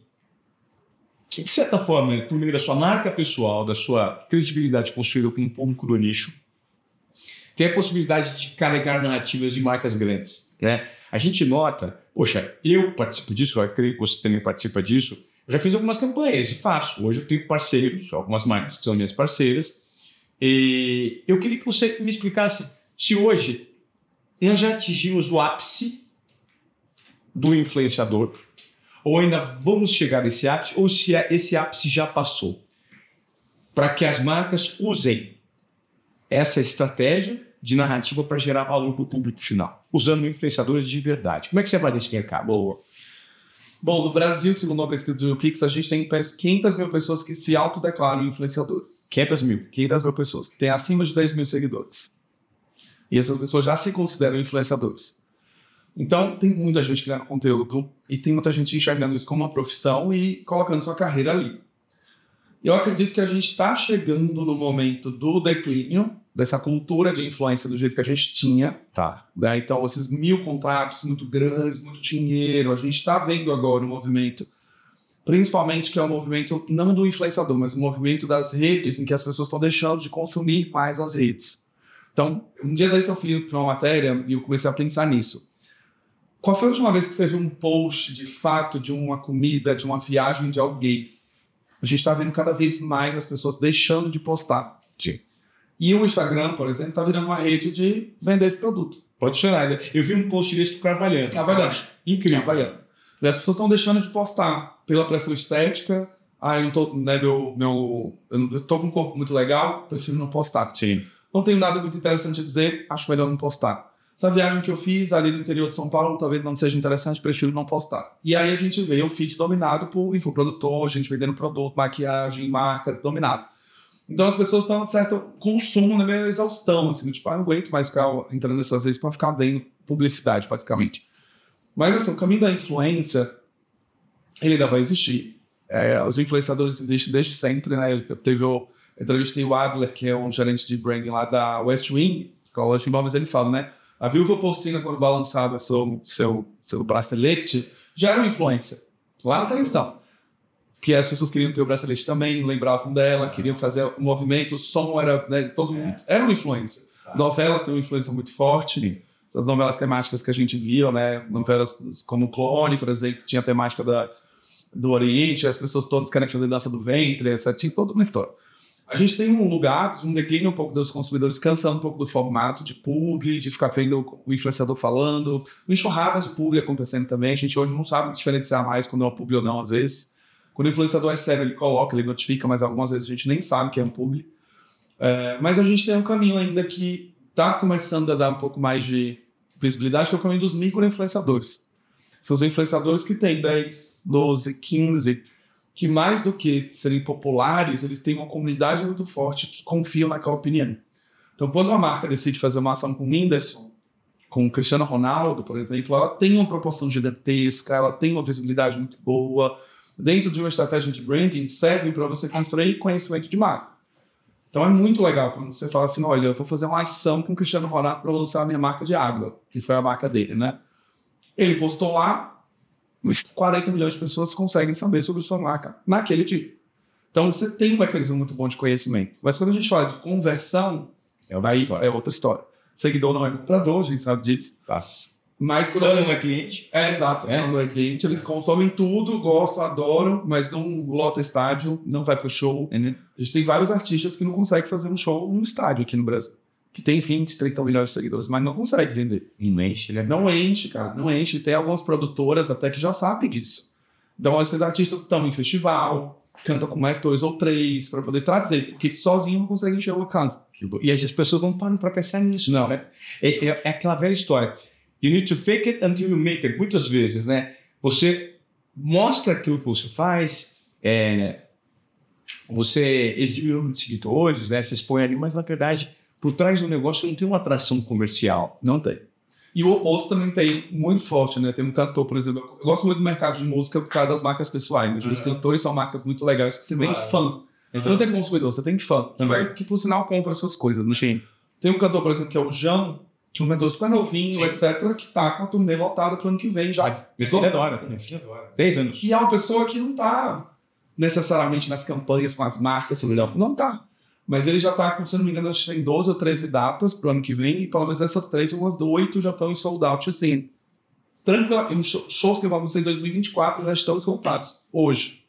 Que, de certa forma, por meio da sua marca pessoal, da sua credibilidade construída com um público do nicho, tem a possibilidade de carregar narrativas de marcas grandes. Né? A gente nota, poxa, eu participo disso, eu creio que você também participa disso. Eu já fiz algumas campanhas e faço. Hoje eu tenho parceiros, algumas marcas que são minhas parceiras. E eu queria que você me explicasse se hoje nós já atingimos o ápice do influenciador, ou ainda vamos chegar nesse ápice, ou se é- esse ápice já passou. Para que as marcas usem essa estratégia de narrativa para gerar valor para o público final, usando influenciadores de verdade. Como é que você vai nesse mercado? Bom, no Brasil, segundo uma pesquisa do Pix, a gente tem 500 mil pessoas que se autodeclaram influenciadores. 500 mil. 500 mil pessoas que têm acima de 10 mil seguidores. E essas pessoas já se consideram influenciadores. Então, tem muita gente criando conteúdo e tem muita gente enxergando isso como uma profissão e colocando sua carreira ali. Eu acredito que a gente está chegando no momento do declínio dessa cultura de influência do jeito que a gente tinha. Tá. né? Então, esses mil contratos muito grandes, muito dinheiro, a gente está vendo agora o movimento, principalmente que é o movimento não do influenciador, mas o movimento das redes, em que as pessoas estão deixando de consumir mais as redes. Então, um dia desse eu fui para uma matéria e eu comecei a pensar nisso. Qual foi a última vez que você viu um post de fato de uma comida, de uma viagem de alguém? A gente está vendo cada vez mais as pessoas deixando de postar. Sim. E o Instagram, por exemplo, está virando uma rede de vender esse produto. Pode chorar. né? Eu vi um post desse do Carvalhando. Carvalhando. Incrível. Carvalhando. E as pessoas estão deixando de postar pela pressão estética. Ah, eu não tô, né, meu, meu, eu tô com um corpo muito legal, prefiro não postar. Sim. Não tenho nada muito interessante a dizer, acho melhor não postar. Essa viagem que eu fiz ali no interior de São Paulo talvez não seja interessante, prefiro não postar. E aí a gente vê o feed dominado por infoprodutor, gente vendendo produto, maquiagem, marcas, dominado. Então as pessoas estão, certo, consumo, né, meio exaustão, assim, tipo, ah, não aguento mais ficar entrando nessas redes para ficar vendo publicidade, praticamente. Mas assim, o caminho da influência, ele ainda vai existir. É, os influenciadores existem desde sempre, né? Eu teve eu entrevistei o Adler, que é um gerente de branding lá da West Wing, que é o Wing, mas ele fala, né? A viúva porcina, quando balançava seu, seu, seu bracelete, já era uma influência, lá na televisão. Que as pessoas queriam ter o bracelete também, lembravam dela, queriam fazer o movimento, o som era, né, todo mundo, era uma influência. As novelas têm uma influência muito forte, essas novelas temáticas que a gente viu, né, novelas como Clone, por exemplo, que tinha a temática da, do Oriente, as pessoas todas querem fazer dança do ventre, etc. Tinha toda uma história. A gente tem um lugar, um declínio um pouco dos consumidores, cansando um pouco do formato de publi, de ficar vendo o influenciador falando, enxurradas de publi acontecendo também. A gente hoje não sabe diferenciar mais quando é uma publi ou não, às vezes. Quando o influenciador é sério, ele coloca, ele notifica, mas algumas vezes a gente nem sabe que é um publi. É, mas a gente tem um caminho ainda que está começando a dar um pouco mais de visibilidade, que é o caminho dos micro-influenciadores. São os influenciadores que têm 10, 12, 15, que mais do que serem populares, eles têm uma comunidade muito forte que confiam naquela opinião. Então, quando uma marca decide fazer uma ação com o Whindersson, com o Cristiano Ronaldo, por exemplo, ela tem uma proporção gigantesca, ela tem uma visibilidade muito boa. Dentro de uma estratégia de branding, serve para você construir conhecimento de marca. Então é muito legal quando você fala assim: olha, eu vou fazer uma ação com o Cristiano Ronaldo para lançar a minha marca de água, que foi a marca dele, né? Ele postou lá, 40 milhões de pessoas conseguem saber sobre sua marca naquele dia. Então você tem um mecanismo muito bom de conhecimento. Mas quando a gente fala de conversão, É outra história. é outra história. Seguidor não é comprador, a gente sabe disso. Passa. Mas quando gente... não é cliente. É, exato. É. É. Quando é cliente, eles consomem tudo, gostam, adoram, mas não lota estádio, não vai pro show. É, né? A gente tem vários artistas que não conseguem fazer um show num estádio aqui no Brasil. Que tem 20, 30 milhões de seguidores, mas não consegue vender. Não enche, né? Não enche, cara, não enche. Tem algumas produtoras até que já sabem disso. Então, esses artistas estão em festival, canta com mais dois ou três para poder trazer, porque sozinho não consegue encher uma casa. E as pessoas não param para pensar nisso, não, né? É, é, é, aquela velha história. You need to fake it until you make it. Muitas vezes, né? Você mostra aquilo que você faz, é, você exibe seguidores, né? Você expõe ali, mas na verdade, por trás do negócio não tem uma atração comercial. Não tem. E o oposto também tem muito forte, né? Tem um cantor, por exemplo, eu gosto muito do mercado de música por causa das marcas pessoais. Né? Os cantores são marcas muito legais que você vem fã. Você não tem consumidor, você tem fã. Também. Que, por sinal compra as suas coisas, né? Sim. Tem um cantor, por exemplo, que é o é um cantor super novinho, Sim. etc., que tá com a turnê voltada pro ano que vem já. Meu filho adora. Meu filho adora. 10 anos. E é uma pessoa que não tá necessariamente nas campanhas com as marcas, não. não tá. Mas ele já está com, se não me engano, acho que tem 12 ou 13 datas para o ano que vem, e pelo menos essas três, umas oito já estão em sold out, assim. Tranquila, shows que vão acontecer em 2024 já estão esgotados, hoje.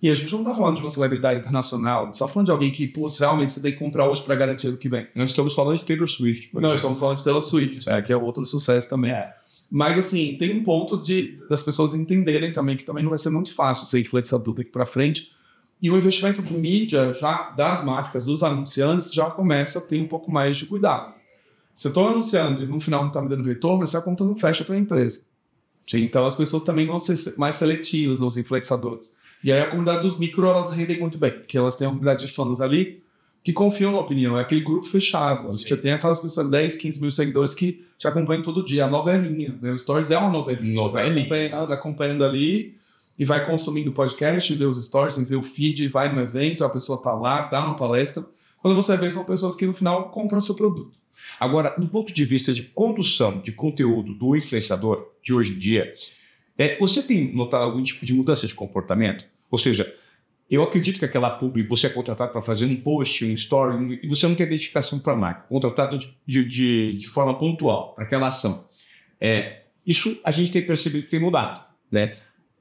E a gente não está falando de uma celebridade internacional, só falando de alguém que, putz, realmente você tem que comprar hoje para garantir o que vem. Nós estamos falando de Taylor Swift. Não, estamos falando de Taylor Swift, é, que é outro sucesso também. É. Mas, assim, tem um ponto de, das pessoas entenderem também que também não vai ser muito fácil ser influenciador daqui para frente, e o investimento de mídia já das marcas, dos anunciantes, já começa a ter um pouco mais de cuidado. Se eu estou anunciando e no final não está me dando retorno, essa conta não fecha para a empresa. Então as pessoas também vão ser mais seletivas, os influenciadores. E aí a comunidade dos micro, elas rendem muito bem, porque elas têm uma comunidade de fãs ali que confiam na opinião. É aquele grupo fechado. Você tem aquelas pessoas de 10, 15 mil seguidores que te acompanham todo dia. A novelinha. Né? O Stories é uma novelinha. Novelinha. Acompanhando, acompanhando ali e vai consumindo o podcast, vê os stories, vê o feed, vai no evento, a pessoa tá lá, dá uma palestra. Quando você vê, são pessoas que no final compram o seu produto. Agora, do ponto de vista de condução de conteúdo do influenciador de hoje em dia, é, você tem notado algum tipo de mudança de comportamento? Ou seja, eu acredito que aquela publi você é contratado para fazer um post, um story, e você não tem identificação para a marca, contratado de, de, de forma pontual para aquela ação. É, isso a gente tem percebido que tem mudado. Né?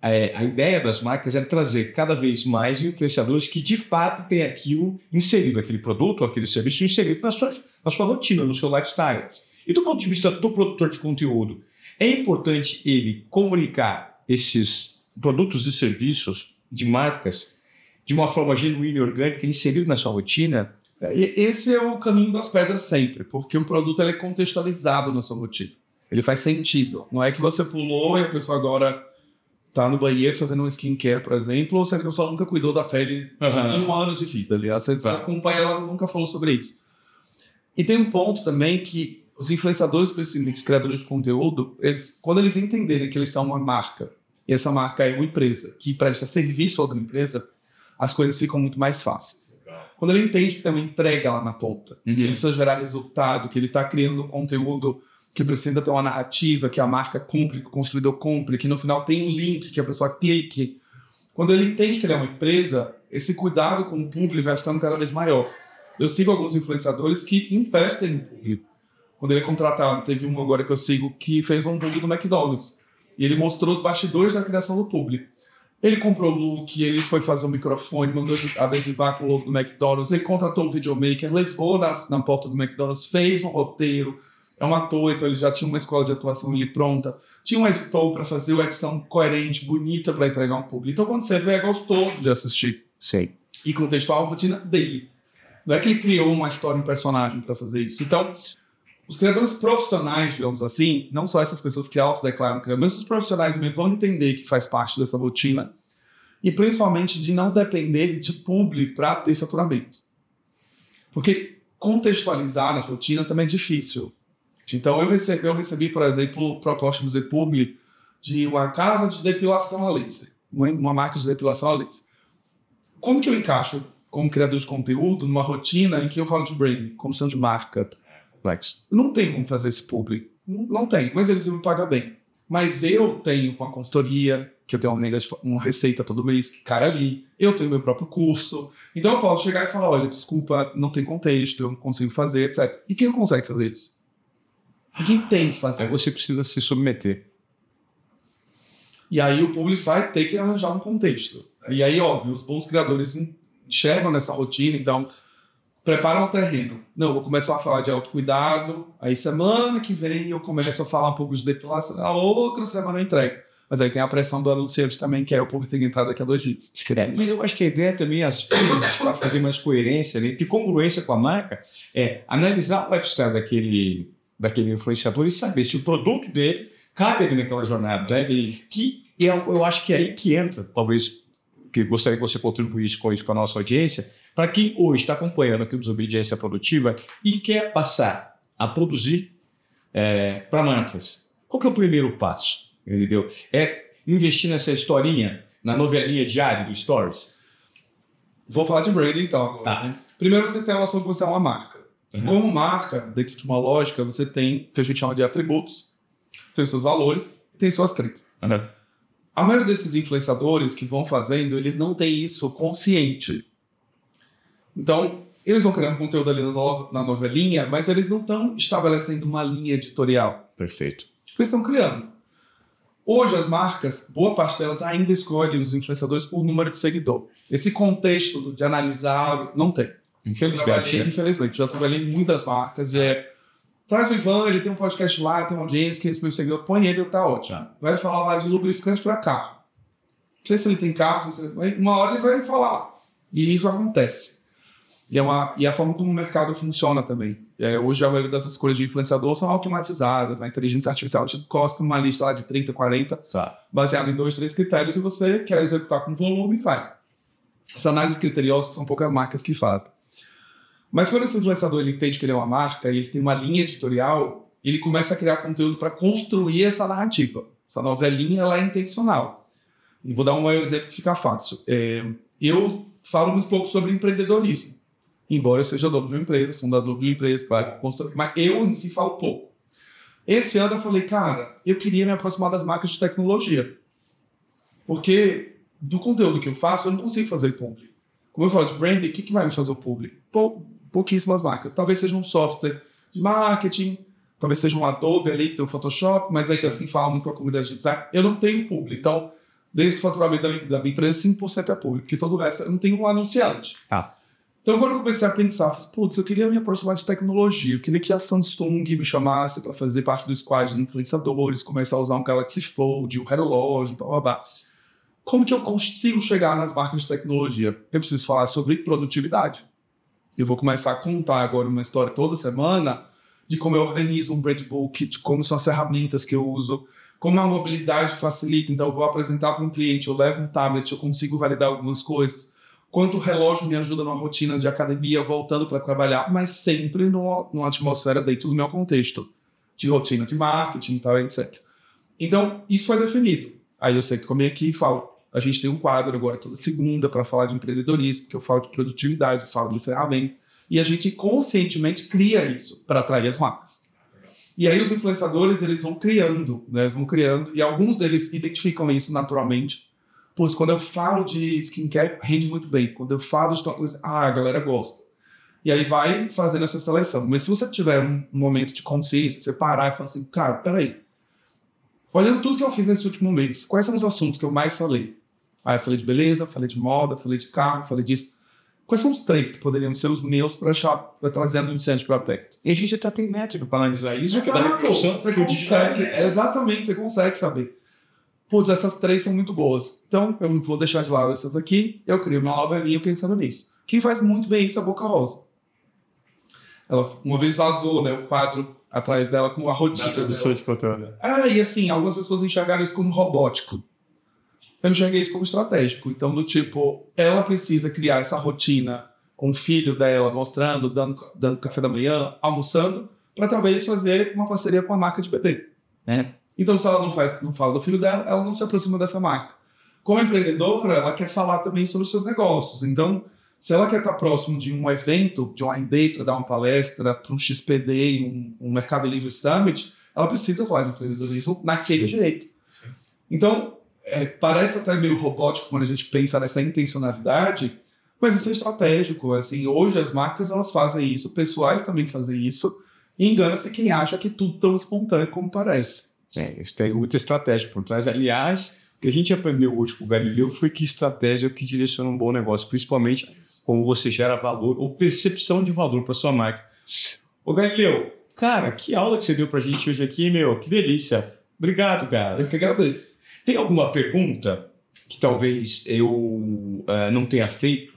é, a ideia das marcas é trazer cada vez mais influenciadores que de fato têm aquilo inserido, aquele produto, aquele serviço inserido na sua, na sua rotina, no seu lifestyle. E do ponto de vista do produtor de conteúdo, é importante ele comunicar esses produtos e serviços de marcas de uma forma genuína e orgânica, inserido na sua rotina. Esse é o caminho das pedras sempre, porque o produto é contextualizado na sua rotina. Ele faz sentido. Não é que você pulou e a pessoa agora tá no banheiro fazendo um skincare, por exemplo, ou se a pessoa nunca cuidou da pele uhum. em um ano de vida. Aliás, você tá. acompanha, ela nunca falou sobre isso. E tem um ponto também que os influenciadores, principalmente os criadores de conteúdo, eles, quando eles entenderem que eles são uma marca, e essa marca é uma empresa que presta serviço a outra empresa, as coisas ficam muito mais fáceis. Quando ele entende que tem uma entrega lá na ponta, uhum. ele precisa gerar resultado, que ele está criando conteúdo que precisa ter uma narrativa, que a marca cumpre, que o consumidor cumpre, que no final tem um link que a pessoa clique. Quando ele entende que ele é uma empresa, esse cuidado com o público vai ficando cada vez maior. Eu sigo alguns influenciadores que investem no público. Quando ele é contratado, teve um agora que eu sigo que fez um público do McDonald's. E ele mostrou os bastidores da criação do público. Ele comprou o look, ele foi fazer um microfone, mandou adesivar com o logo do McDonald's, ele contratou um videomaker, levou na, na porta do McDonald's, fez um roteiro, é um ator, então ele já tinha uma escola de atuação ali pronta. Tinha um editor para fazer uma edição coerente, bonita para entregar um público. Então, quando você vê, é gostoso de assistir. Sei. E contextual a rotina dele. Não é que ele criou uma história, um personagem para fazer isso. Então, os criadores profissionais, digamos assim, não só essas pessoas que autodeclaram criadores, mas os profissionais também vão entender que faz parte dessa rotina. E principalmente de não depender de público para ter faturamento. Porque contextualizar na rotina também é difícil. Então, eu recebi, eu recebi por exemplo, proposta do Zepubli de uma casa de depilação a laser, uma marca de depilação a laser. Como que eu encaixo como criador de conteúdo numa rotina em que eu falo de branding, construção de marca? Flex. Não tem como fazer esse público. Não, não tem, mas eles me pagam bem. Mas eu tenho uma consultoria, que eu tenho uma, uma receita todo mês que cai ali. Eu tenho meu próprio curso. Então eu posso chegar e falar: olha, desculpa, não tem contexto, eu não consigo fazer, etc. E quem não consegue fazer isso? Ninguém tem que fazer. Aí você precisa se submeter. E aí o público vai ter que arranjar um contexto. E aí, óbvio, os bons criadores enxergam nessa rotina, então preparam o terreno. Não, vou começar a falar de autocuidado, aí semana que vem eu começo a falar um pouco de depilação, a outra semana eu entrego. Mas aí tem a pressão do anunciante também, que é o público tem que entrar daqui a dois dias. É, mas eu acho que a ideia também, às vezes, para fazer mais coerência, né, ter congruência com a marca, é analisar o lifestyle daquele, daquele influenciador e saber se o produto dele cabe ali naquela jornada. Né? Que eu, eu acho que é aí que entra, talvez, que gostaria que você contribuísse com isso com a nossa audiência, para quem hoje está acompanhando aqui o Desobediência Produtiva e quer passar a produzir é, para marcas. Qual que é o primeiro passo? Entendeu? É investir nessa historinha, na novelinha diária do Stories? Vou falar de branding então. Tá. Primeiro você tem a noção que você é uma marca. Uhum. Como marca, dentro de uma lógica, você tem o que a gente chama de atributos, tem seus valores, tem suas crenças. Uhum. A maioria desses influenciadores que vão fazendo, eles não têm isso consciente. Então, eles vão criando conteúdo ali na no- na novelinha, mas eles não estão estabelecendo uma linha editorial. Perfeito. Eles estão criando. Hoje, as marcas, boa parte delas ainda escolhem os influenciadores por número de seguidor. Esse contexto de analisar, não tem. Infelizmente. Né? infelizmente, já trabalhei em muitas marcas. e É, traz o Ivan, ele tem um podcast lá, tem uma audiência, 500 mil seguidores, põe ele, tá ótimo. Vai falar lá de lubrificante para carro. Não sei se ele tem carro, se ele- uma hora ele vai falar. E isso acontece. E, é uma, e a forma como o mercado funciona também. É, hoje a maioria das escolhas de influenciador são automatizadas. A inteligência artificial te cospe uma lista lá de 30, 40, Tá. baseado em dois, três critérios, e você quer executar com volume, vai. Essa análise criteriosa são poucas marcas que fazem. Mas quando esse influenciador ele entende que ele é uma marca e ele tem uma linha editorial, ele começa a criar conteúdo para construir essa narrativa. Essa novelinha ela é intencional. E vou dar um exemplo que fica fácil. É, eu falo muito pouco sobre empreendedorismo. Embora eu seja dono de uma empresa, fundador de uma empresa, vai construir, mas eu em si falo pouco. Esse ano eu falei, cara, eu queria me aproximar das marcas de tecnologia. Porque do conteúdo que eu faço, eu não consigo fazer publi. Como eu falo de branding, o que, que vai me fazer o publi? Pou, pouquíssimas marcas. Talvez seja um software de marketing, talvez seja um Adobe ali, que tem o Photoshop, mas ainda assim fala muito com a comunidade de design. Eu não tenho publi. Então, dentro do faturamento da minha, da minha empresa, 5% é publi, porque todo o resto eu não tenho um anunciante. Tá. Então, quando eu comecei a pensar, falei, putz, eu queria me aproximar de tecnologia, eu queria que a Samsung me chamasse para fazer parte do squad de influenciadores, começar a usar um Galaxy Fold, um relógio, blá blá blá. Como que eu consigo chegar nas marcas de tecnologia? Eu preciso falar sobre produtividade. Eu vou começar a contar agora uma história toda semana de como eu organizo um brand book, de como são as ferramentas que eu uso, como a mobilidade facilita. Então, eu vou apresentar para um cliente, eu levo um tablet, eu consigo validar algumas coisas. Quanto o relógio me ajuda numa rotina de academia, voltando para trabalhar, mas sempre no- numa atmosfera dentro do meu contexto, de rotina de marketing e tal, etc. Então, isso é definido. Aí eu sento com a minha equipe e falo, a gente tem um quadro agora toda segunda para falar de empreendedorismo, que eu falo de produtividade, eu falo de ferramenta, e a gente conscientemente cria isso para atrair as marcas. E aí os influenciadores, eles vão criando, né? Vão criando, e alguns deles identificam isso naturalmente. Pois quando eu falo de skincare, rende muito bem. Quando eu falo de tal coisa, ah, a galera gosta. E aí vai fazendo essa seleção. Mas se você tiver um momento de consciência, você parar e falar assim, cara, peraí. Olhando tudo que eu fiz nesse último mês, quais são os assuntos que eu mais falei? Ah, eu falei de beleza, falei de moda, falei de carro, falei disso. Quais são os três que poderiam ser os meus para trazer anunciante para perto? E a gente até tem métrica para analisar isso, que dá Exato, você que digital consegue, exatamente, você consegue saber. Putz, essas três são muito boas. Então, eu vou deixar de lado essas aqui, eu crio uma nova linha pensando nisso. Quem faz muito bem isso é a Boca Rosa. Ela uma vez vazou, né, o quadro atrás dela com a rotina. produção de conteúdo. Ah, e assim, algumas pessoas enxergaram isso como robótico. Eu enxerguei isso como estratégico. Então, do tipo, ela precisa criar essa rotina com o filho dela, mostrando, dando, dando café da manhã, almoçando, para talvez fazer uma parceria com a marca de bebê. né? Então, se ela não, faz, não fala do filho dela, ela não se aproxima dessa marca. Como empreendedora, ela quer falar também sobre os seus negócios. Então, se ela quer estar próximo de um evento, de um R&D, para dar uma palestra, para um XPD, um, um Mercado Livre Summit, ela precisa falar de empreendedorismo naquele jeito. Então, é, parece até meio robótico quando a gente pensa nessa intencionalidade, mas isso é estratégico. Assim, hoje as marcas elas fazem isso, pessoais também fazem isso, e engana-se quem acha que tudo tão espontâneo como parece. É, isso tem muita estratégia por trás. Aliás, o que a gente aprendeu hoje com o Galileu foi que estratégia é o que direciona um bom negócio, principalmente como você gera valor ou percepção de valor para sua marca. Ô Galileu, cara, que aula que você deu pra gente hoje aqui, meu, que delícia. Obrigado, cara. Eu que agradeço. Tem alguma pergunta que talvez eu uh, não tenha feito,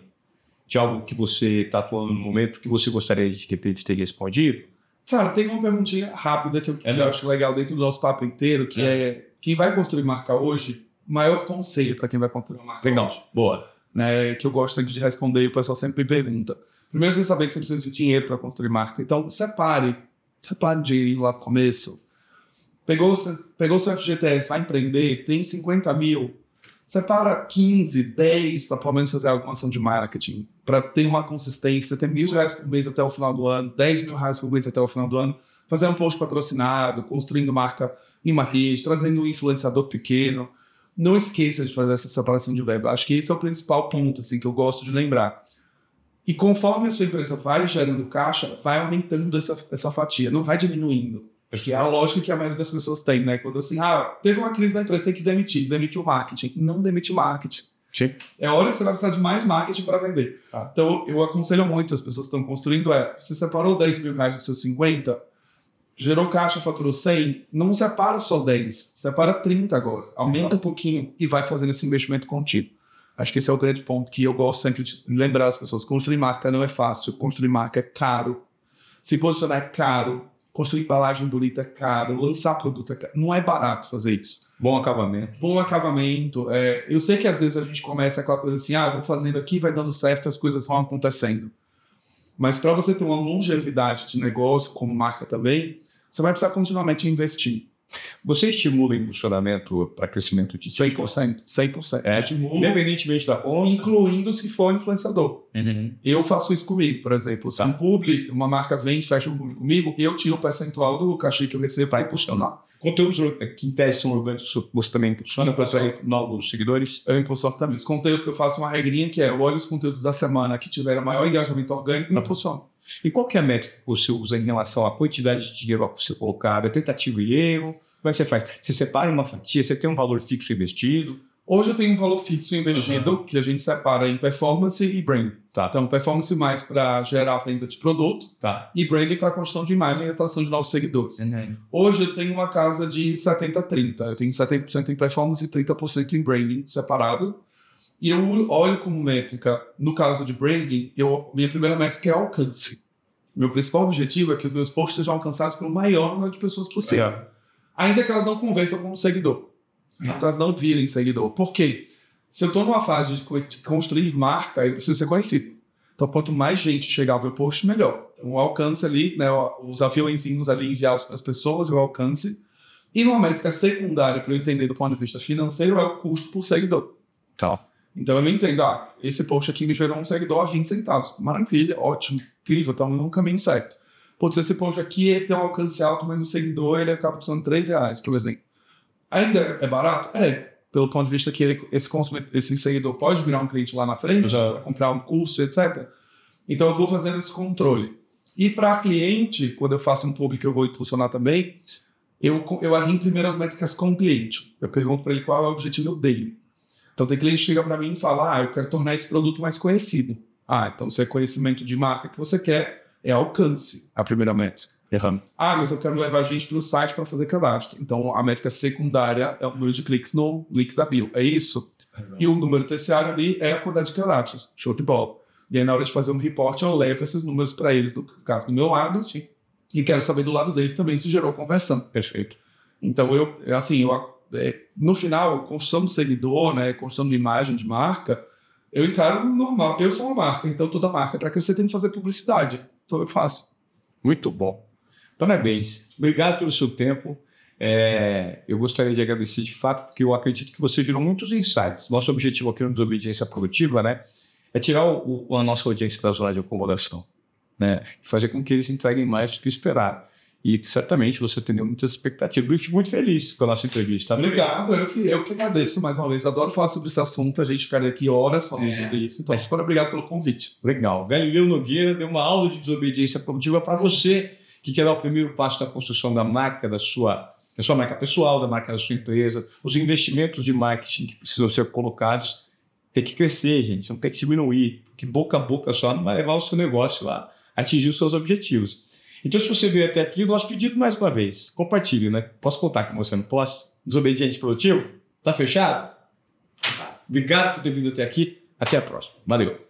de algo que você está atuando no momento, que você gostaria de, de ter respondido? Cara, tem uma perguntinha rápida que eu, é que eu acho legal dentro do nosso papo inteiro, que é, é quem vai construir marca hoje, maior conselho para quem vai construir uma marca Legal, hoje. boa. Né, que eu gosto sempre de responder e o pessoal sempre me pergunta. Primeiro, você saber que você precisa de dinheiro para construir marca. Então, separe. Separe dinheiro lá no começo. Pegou, pegou seu FGTS, vai empreender, tem 50 mil, separa 15, 10 para pelo menos fazer alguma ação de marketing, para ter uma consistência, ter mil reais por mês até o final do ano, 10 mil reais por mês até o final do ano, fazer um post patrocinado, construindo marca em uma rede, trazendo um influenciador pequeno. Não esqueça de fazer essa separação de verba. Acho que esse é o principal ponto assim, que eu gosto de lembrar. E conforme a sua empresa vai gerando caixa, vai aumentando essa, essa fatia, não vai diminuindo. Porque é a lógica que a maioria das pessoas tem, né? Quando assim, ah, teve uma crise na empresa, tem que demitir, demite o marketing. Não demite marketing. Sim. É hora que você vai precisar de mais marketing para vender. Ah. Então, eu aconselho muito as pessoas que estão construindo é, você separou 10 mil reais dos seus 50, gerou caixa, faturou 100, não separa só 10, separa 30 agora. Aumenta um pouquinho e vai fazendo esse investimento contínuo. Acho que esse é o grande ponto que eu gosto sempre de lembrar as pessoas. Construir marca não é fácil, construir marca é caro. Se posicionar é caro, construir embalagem bonita é caro, lançar produto é caro. Não é barato fazer isso. Bom acabamento. Bom acabamento. É, eu sei que às vezes a gente começa aquela coisa assim, ah, vou fazendo aqui, vai dando certo, as coisas vão acontecendo. Mas para você ter uma longevidade de negócio, como marca também, você vai precisar continuamente investir. Você estimula o impulsionamento para crescimento de 100%? 100%. É, estimula. Independentemente da conta. Incluindo se for influenciador. Uhum. Eu faço isso comigo, por exemplo. Se tá. um publi, uma marca vem, fecha um publi comigo, eu tiro o percentual do cachê que eu recebo para impulsionar. Conteúdos que em tese são orgânicos, você também impulsiona para atrair novos seguidores? Eu impulsiono também. Os conteúdos que eu faço uma regrinha que é, eu olho os conteúdos da semana que tiveram maior engajamento orgânico e impulsiono. E qual que é a métrica que você usa em relação à quantidade de dinheiro a ser colocado? É tentativa e erro? Como é que você faz? Você separa uma fatia, você tem um valor fixo investido? Hoje eu tenho um valor fixo investido uhum. que a gente separa em performance e brand. Tá. Então, performance mais para gerar venda de produto tá. e branding para construção de imagem e atração de novos seguidores. Uhum. Hoje eu tenho uma casa de 70-30. Eu tenho 70% em performance e 30% em branding separado. E eu olho como métrica, no caso de branding, eu, minha primeira métrica é alcance. Meu principal objetivo é que os meus posts sejam alcançados pelo maior número de pessoas possível. É. Ainda que elas não convertam como seguidor. Ainda que elas não virem seguidor. Por quê? Se eu estou numa fase de construir marca, eu preciso ser conhecido. Então, quanto mais gente chegar ao meu post, melhor. Então, o alcance ali, né, os aviãozinhos ali enviados para as pessoas, o alcance. E numa métrica secundária, para eu entender do ponto de vista financeiro, é o custo por seguidor. Tá. Então eu me entendo, ah, esse post aqui me gerou um seguidor a 20 centavos. Maravilha, ótimo, incrível, estamos no caminho certo. Ser esse post aqui tem um alcance alto, mas o seguidor ele acaba custando 3 reais, por exemplo. Ainda é barato? É. Pelo ponto de vista que ele, esse, esse seguidor pode virar um cliente lá na frente, já comprar um curso, etc. Então eu vou fazendo esse controle. E para cliente, quando eu faço um público que eu vou impulsionar também, eu, eu alinho primeiro as métricas com o cliente. Eu pergunto para ele qual é o objetivo dele. Então tem cliente que chega para mim e fala: Ah, eu quero tornar esse produto mais conhecido. Ah, então se é conhecimento de marca que você quer, é alcance a primeira métrica. Uhum. Ah, mas eu quero levar a gente para o site para fazer cadastro. Então, a métrica secundária é o número de cliques no link da bio. É isso. Uhum. E o número terciário ali é a quantidade de cadastros. Show de bola. E aí, na hora de fazer um report, eu levo esses números para eles, no caso do meu lado, Sim. e quero saber do lado dele também se gerou conversão. Perfeito. Então, eu, assim, eu, é, no final, construção de seguidor, né, construção de imagem de marca, eu encaro normal. Eu sou uma marca, então toda marca, para que você tem que fazer publicidade. Então eu faço. Muito bom. Parabéns. Obrigado pelo seu tempo. É, eu gostaria de agradecer de fato, porque eu acredito que você gerou muitos insights. Nosso objetivo aqui no Desobediência Produtiva né, é tirar o, o, a nossa audiência da zona de acomodação, né, fazer com que eles entreguem mais do que esperaram e certamente você atendeu muitas expectativas. Eu fico muito feliz com a nossa entrevista. Obrigado, eu que, eu que agradeço mais uma vez. Adoro falar sobre esse assunto, a gente ficaria aqui horas falando é. sobre isso. Então, super obrigado pelo convite. Legal. Galileu Nogueira deu uma aula de desobediência produtiva para você que quer dar o primeiro passo da construção da marca da sua, da sua marca pessoal, da marca da sua empresa, os investimentos de marketing que precisam ser colocados. Tem que crescer, gente, não tem que diminuir, porque boca a boca só não vai levar o seu negócio a atingir os seus objetivos. Então, se você veio até aqui, nosso pedido mais uma vez, compartilhe, né? Posso contar com você, não posso? Desobediente produtivo? Tá fechado? Obrigado por ter vindo até aqui. Até a próxima. Valeu.